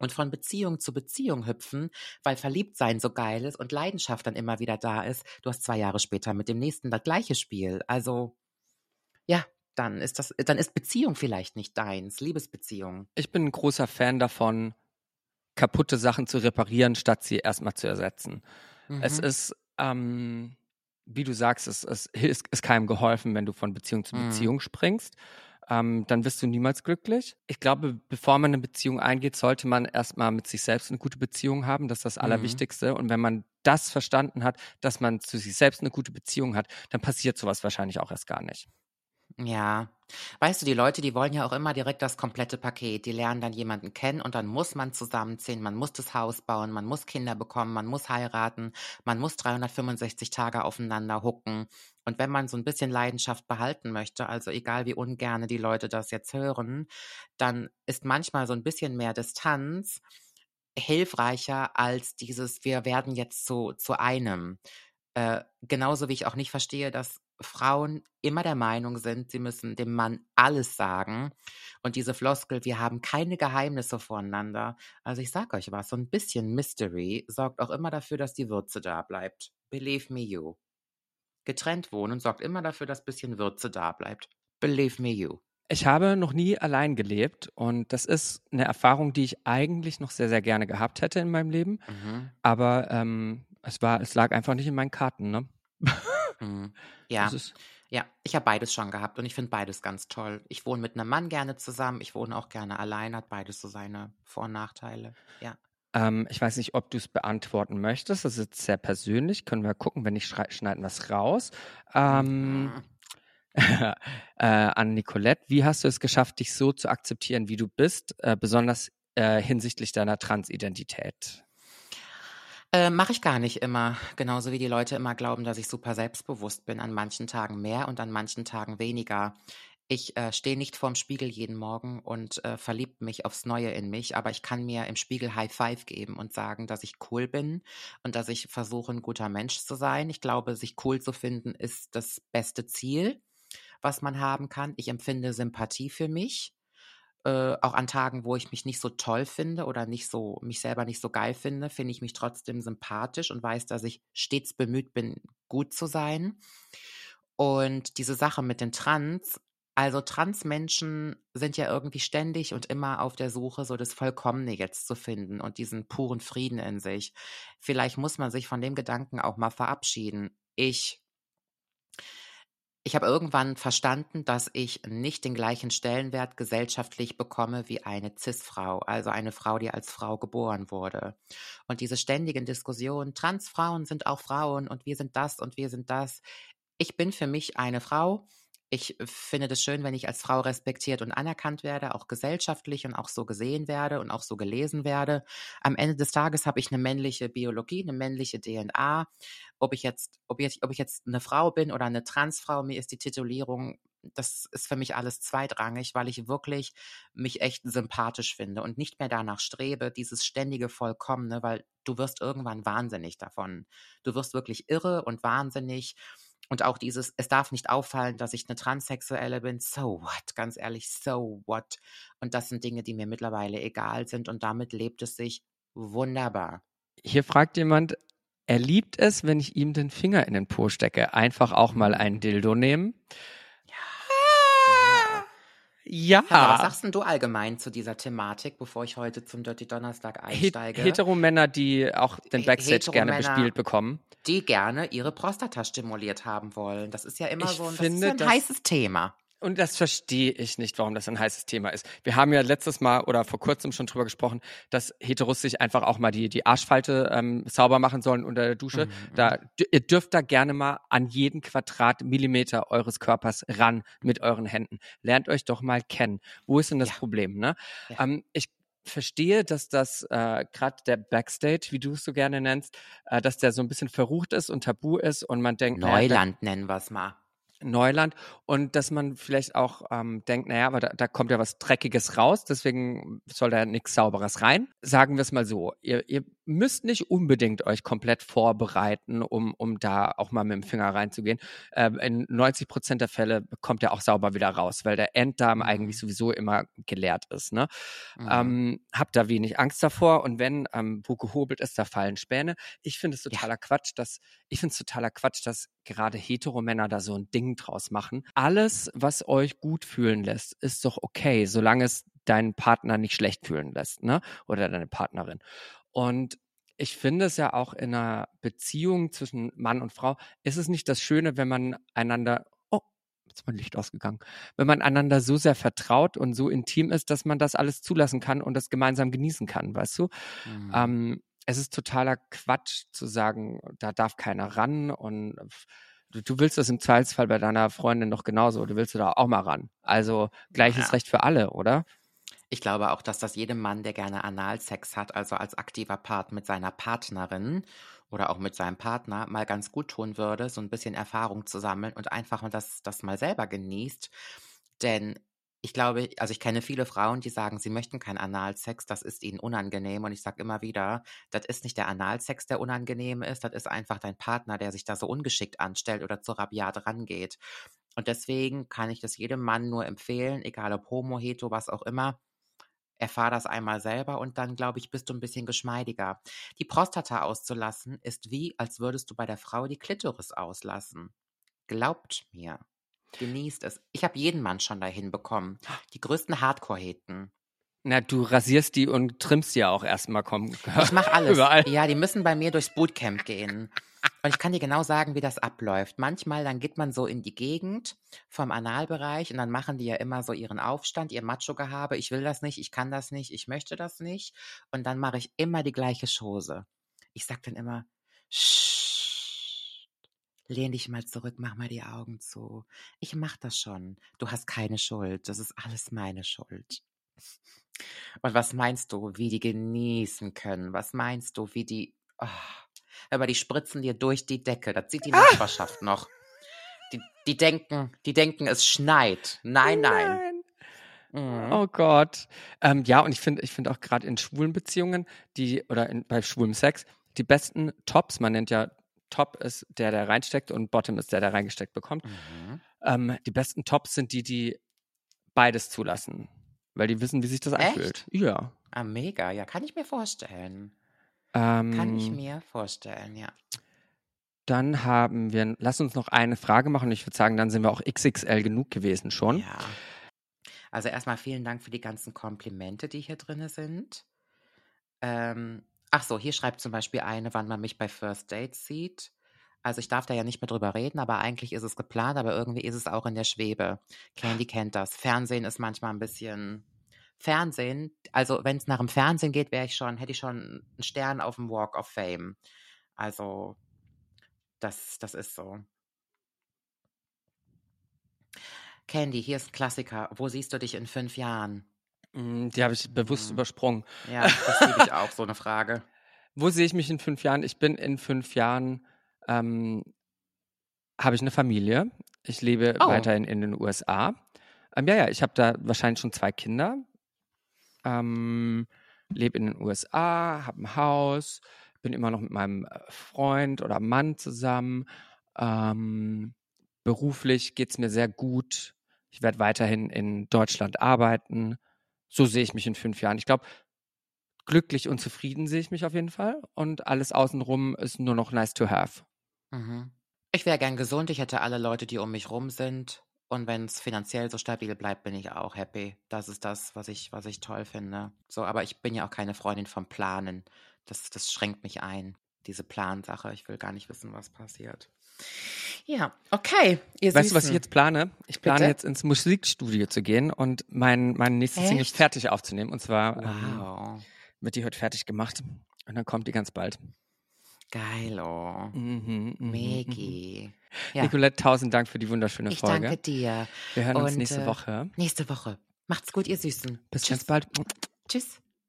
und von Beziehung zu Beziehung hüpfen, weil Verliebtsein so geil ist und Leidenschaft dann immer wieder da ist. Du hast zwei Jahre später mit dem nächsten das gleiche Spiel. Also, ja, dann ist das, dann ist Beziehung vielleicht nicht deins, Liebesbeziehung. Ich bin ein großer Fan davon, kaputte Sachen zu reparieren, statt sie erstmal zu ersetzen. Mhm. Es ist, ähm, wie du sagst, es, es ist, ist keinem geholfen, wenn du von Beziehung zu mhm. Beziehung mhm. springst. Ähm, dann wirst du niemals glücklich. Ich glaube, bevor man eine Beziehung eingeht, sollte man erstmal mit sich selbst eine gute Beziehung haben. Das ist das mhm. Allerwichtigste. Mhm. Und wenn man das verstanden hat, dass man zu sich selbst eine gute Beziehung hat, dann passiert sowas wahrscheinlich auch erst gar nicht. Ja. Weißt du, die Leute, die wollen ja auch immer direkt das komplette Paket. Die lernen dann jemanden kennen und dann muss man zusammenziehen, man muss das Haus bauen, man muss Kinder bekommen, man muss heiraten, man muss 365 Tage aufeinander hucken. Und wenn man so ein bisschen Leidenschaft behalten möchte, also egal wie ungerne die Leute das jetzt hören, dann ist manchmal so ein bisschen mehr Distanz hilfreicher als dieses, wir werden jetzt zu, zu einem. Äh, genauso wie ich auch nicht verstehe, dass Frauen immer der Meinung sind, sie müssen dem Mann alles sagen. Und diese Floskel, wir haben keine Geheimnisse voreinander. Also ich sag euch was, so ein bisschen Mystery sorgt auch immer dafür, dass die Würze da bleibt. Believe me you. Getrennt wohnen sorgt immer dafür, dass ein bisschen Würze da bleibt. Believe me you. Ich habe noch nie allein gelebt und das ist eine Erfahrung, die ich eigentlich noch sehr, sehr gerne gehabt hätte in meinem Leben. Mhm. Aber ähm, es war, es lag einfach nicht in meinen Karten, ne? Mhm. Ja. Ja, ich habe beides schon gehabt und ich finde beides ganz toll. Ich wohne mit einem Mann gerne zusammen, ich wohne auch gerne allein, hat beides so seine Vor- und Nachteile. Ja. Ähm, ich weiß nicht, ob du es beantworten möchtest. Das ist sehr persönlich. Können wir gucken, wenn ich schneiden was raus. Ähm, mhm. äh, an Nicolette, wie hast du es geschafft, dich so zu akzeptieren, wie du bist, äh, besonders äh, hinsichtlich deiner Transidentität? Äh, Mache ich gar nicht immer. Genauso wie die Leute immer glauben, dass ich super selbstbewusst bin. An manchen Tagen mehr und an manchen Tagen weniger. Ich äh, stehe nicht vorm Spiegel jeden Morgen und äh, verliebt mich aufs Neue in mich, aber ich kann mir im Spiegel High Five geben und sagen, dass ich cool bin und dass ich versuche, ein guter Mensch zu sein. Ich glaube, sich cool zu finden ist das beste Ziel, was man haben kann. Ich empfinde Sympathie für mich äh, auch an Tagen, wo ich mich nicht so toll finde oder nicht so, mich selber nicht so geil finde, finde ich mich trotzdem sympathisch und weiß, dass ich stets bemüht bin, gut zu sein. Und diese Sache mit den Trans, also Transmenschen sind ja irgendwie ständig und immer auf der Suche, so das Vollkommene jetzt zu finden und diesen puren Frieden in sich. Vielleicht muss man sich von dem Gedanken auch mal verabschieden. Ich ich habe irgendwann verstanden, dass ich nicht den gleichen Stellenwert gesellschaftlich bekomme wie eine CIS-Frau, also eine Frau, die als Frau geboren wurde. Und diese ständigen Diskussionen, Transfrauen sind auch Frauen und wir sind das und wir sind das. Ich bin für mich eine Frau ich finde das schön, wenn ich als Frau respektiert und anerkannt werde, auch gesellschaftlich und auch so gesehen werde und auch so gelesen werde. Am Ende des Tages habe ich eine männliche Biologie, eine männliche DNA. Ob ich jetzt, ob ich, ob ich jetzt eine Frau bin oder eine Transfrau, mir ist die Titulierung das ist für mich alles zweitrangig, weil ich wirklich mich echt sympathisch finde und nicht mehr danach strebe, dieses ständige Vollkommene, weil du wirst irgendwann wahnsinnig davon. Du wirst wirklich irre und wahnsinnig und auch dieses, es darf nicht auffallen, dass ich eine Transsexuelle bin. So what? Ganz ehrlich, so what? Und das sind Dinge, die mir mittlerweile egal sind und damit lebt es sich wunderbar. Hier fragt jemand, er liebt es, wenn ich ihm den Finger in den Po stecke. Einfach auch mal einen Dildo nehmen. Ja. ja. was sagst denn du allgemein zu dieser Thematik, bevor ich heute zum Dirty Donnerstag einsteige? Heteromänner, die auch den Backstage gerne bespielt bekommen. Die gerne ihre Prostata stimuliert haben wollen. Das ist ja immer ich so ein, finde, ein heißes Thema. Und das verstehe ich nicht, warum das ein heißes Thema ist. Wir haben ja letztes Mal oder vor kurzem schon drüber gesprochen, dass Heteros sich einfach auch mal die, die Arschfalte ähm, sauber machen sollen unter der Dusche. Mhm. Da, ihr dürft da gerne mal an jeden Quadratmillimeter eures Körpers ran mit euren Händen. Lernt euch doch mal kennen. Wo ist denn das ja. Problem? Ne? Ja. Ähm, ich verstehe, dass das äh, gerade der Backstage, wie du es so gerne nennst, äh, dass der so ein bisschen verrucht ist und tabu ist und man denkt, Neuland äh, nennen wir es mal. Neuland und dass man vielleicht auch ähm, denkt, naja, aber da, da kommt ja was Dreckiges raus, deswegen soll da nichts Sauberes rein. Sagen wir es mal so, ihr, ihr müsst nicht unbedingt euch komplett vorbereiten, um, um da auch mal mit dem Finger reinzugehen. Ähm, in 90 Prozent der Fälle kommt er auch sauber wieder raus, weil der Enddarm mhm. eigentlich sowieso immer geleert ist. Ne? Mhm. Ähm, habt da wenig Angst davor und wenn ähm, wo gehobelt ist, da fallen Späne. Ich finde es totaler ja. Quatsch, dass ich finde es totaler Quatsch, dass gerade Heteromänner da so ein Ding draus machen. Alles, was euch gut fühlen lässt, ist doch okay, solange es deinen Partner nicht schlecht fühlen lässt, ne? Oder deine Partnerin. Und ich finde es ja auch in einer Beziehung zwischen Mann und Frau, ist es nicht das Schöne, wenn man einander, oh, jetzt ist mein Licht ausgegangen, wenn man einander so sehr vertraut und so intim ist, dass man das alles zulassen kann und das gemeinsam genießen kann, weißt du? Mhm. Ähm, es ist totaler Quatsch zu sagen, da darf keiner ran und du, willst das im Zweifelsfall bei deiner Freundin noch genauso, du willst da auch mal ran. Also gleiches ja. Recht für alle, oder? Ich glaube auch, dass das jedem Mann, der gerne Analsex hat, also als aktiver Part mit seiner Partnerin oder auch mit seinem Partner, mal ganz gut tun würde, so ein bisschen Erfahrung zu sammeln und einfach mal das, das mal selber genießt. Denn ich glaube, also ich kenne viele Frauen, die sagen, sie möchten keinen Analsex, das ist ihnen unangenehm. Und ich sage immer wieder, das ist nicht der Analsex, der unangenehm ist, das ist einfach dein Partner, der sich da so ungeschickt anstellt oder zu rabiat rangeht. Und deswegen kann ich das jedem Mann nur empfehlen, egal ob Homo, Hetero, was auch immer, Erfahr das einmal selber und dann, glaube ich, bist du ein bisschen geschmeidiger. Die Prostata auszulassen ist wie, als würdest du bei der Frau die Klitoris auslassen. Glaubt mir. Genießt es. Ich habe jeden Mann schon dahin bekommen. Die größten Hardcore-Heten. Na, du rasierst die und trimmst die auch erstmal kommen. Ich mache alles. Überall. Ja, die müssen bei mir durchs Bootcamp gehen. Und ich kann dir genau sagen, wie das abläuft. Manchmal, dann geht man so in die Gegend vom Analbereich und dann machen die ja immer so ihren Aufstand, ihr Macho-Gehabe. Ich will das nicht, ich kann das nicht, ich möchte das nicht. Und dann mache ich immer die gleiche Chose. Ich sag dann immer, lehn dich mal zurück, mach mal die Augen zu. Ich mach das schon. Du hast keine Schuld. Das ist alles meine Schuld. Und was meinst du, wie die genießen können? Was meinst du, wie die. Oh, aber die spritzen dir durch die Decke. Das sieht die ah! Nachbarschaft noch. Die, die denken, die denken, es schneit. Nein, nein. nein. Mhm. Oh Gott. Ähm, ja, und ich finde, ich finde auch gerade in schwulen Beziehungen, die, oder in, bei schwulem Sex, die besten Tops, man nennt ja Top ist der, der reinsteckt und Bottom ist der, der reingesteckt bekommt. Mhm. Ähm, die besten Tops sind die, die beides zulassen. Weil die wissen, wie sich das Echt? anfühlt. Ja. Ah, mega. Ja, kann ich mir vorstellen. Ähm, Kann ich mir vorstellen, ja. Dann haben wir, lass uns noch eine Frage machen. Ich würde sagen, dann sind wir auch XXL genug gewesen schon. Ja. Also erstmal vielen Dank für die ganzen Komplimente, die hier drin sind. Ähm, ach so, hier schreibt zum Beispiel eine, wann man mich bei First Dates sieht. Also ich darf da ja nicht mehr drüber reden, aber eigentlich ist es geplant, aber irgendwie ist es auch in der Schwebe. Candy kennt das. Fernsehen ist manchmal ein bisschen Fernsehen, also wenn es nach dem Fernsehen geht, wäre ich schon, hätte ich schon einen Stern auf dem Walk of Fame. Also das, das ist so. Candy, hier ist ein Klassiker. Wo siehst du dich in fünf Jahren? Mm, die habe ich bewusst mhm. übersprungen. Ja, das liebe ich auch, so eine Frage. Wo sehe ich mich in fünf Jahren? Ich bin in fünf Jahren, ähm, habe ich eine Familie. Ich lebe oh. weiterhin in den USA. Ähm, ja, ja, ich habe da wahrscheinlich schon zwei Kinder ähm, lebe in den USA, habe ein Haus, bin immer noch mit meinem äh, Freund oder Mann zusammen. Ähm, beruflich geht es mir sehr gut. Ich werde weiterhin in Deutschland arbeiten. So sehe ich mich in fünf Jahren. Ich glaube, glücklich und zufrieden sehe ich mich auf jeden Fall. Und alles außenrum ist nur noch nice to have. Mhm. Ich wäre gern gesund. Ich hätte alle Leute, die um mich rum sind. Und wenn es finanziell so stabil bleibt, bin ich auch happy. Das ist das, was ich, was ich toll finde. So, aber ich bin ja auch keine Freundin vom Planen. Das, das schränkt mich ein, diese Plansache. Ich will gar nicht wissen, was passiert. Ja, okay. Ihr weißt du, was ich jetzt plane? Ich plane Bitte? jetzt ins Musikstudio zu gehen und mein, mein nächstes Single fertig aufzunehmen. Und zwar ähm, wow. ähm, wird die heute fertig gemacht. Und dann kommt die ganz bald. Geilo. Mhm, mhm, Megi. Mhm. Ja. Nicolette, tausend Dank für die wunderschöne ich Folge. Ich danke dir. Wir hören Und, uns nächste Woche. Nächste Woche. Macht's gut, ihr Süßen. Bis Tschüss. ganz bald. Tschüss.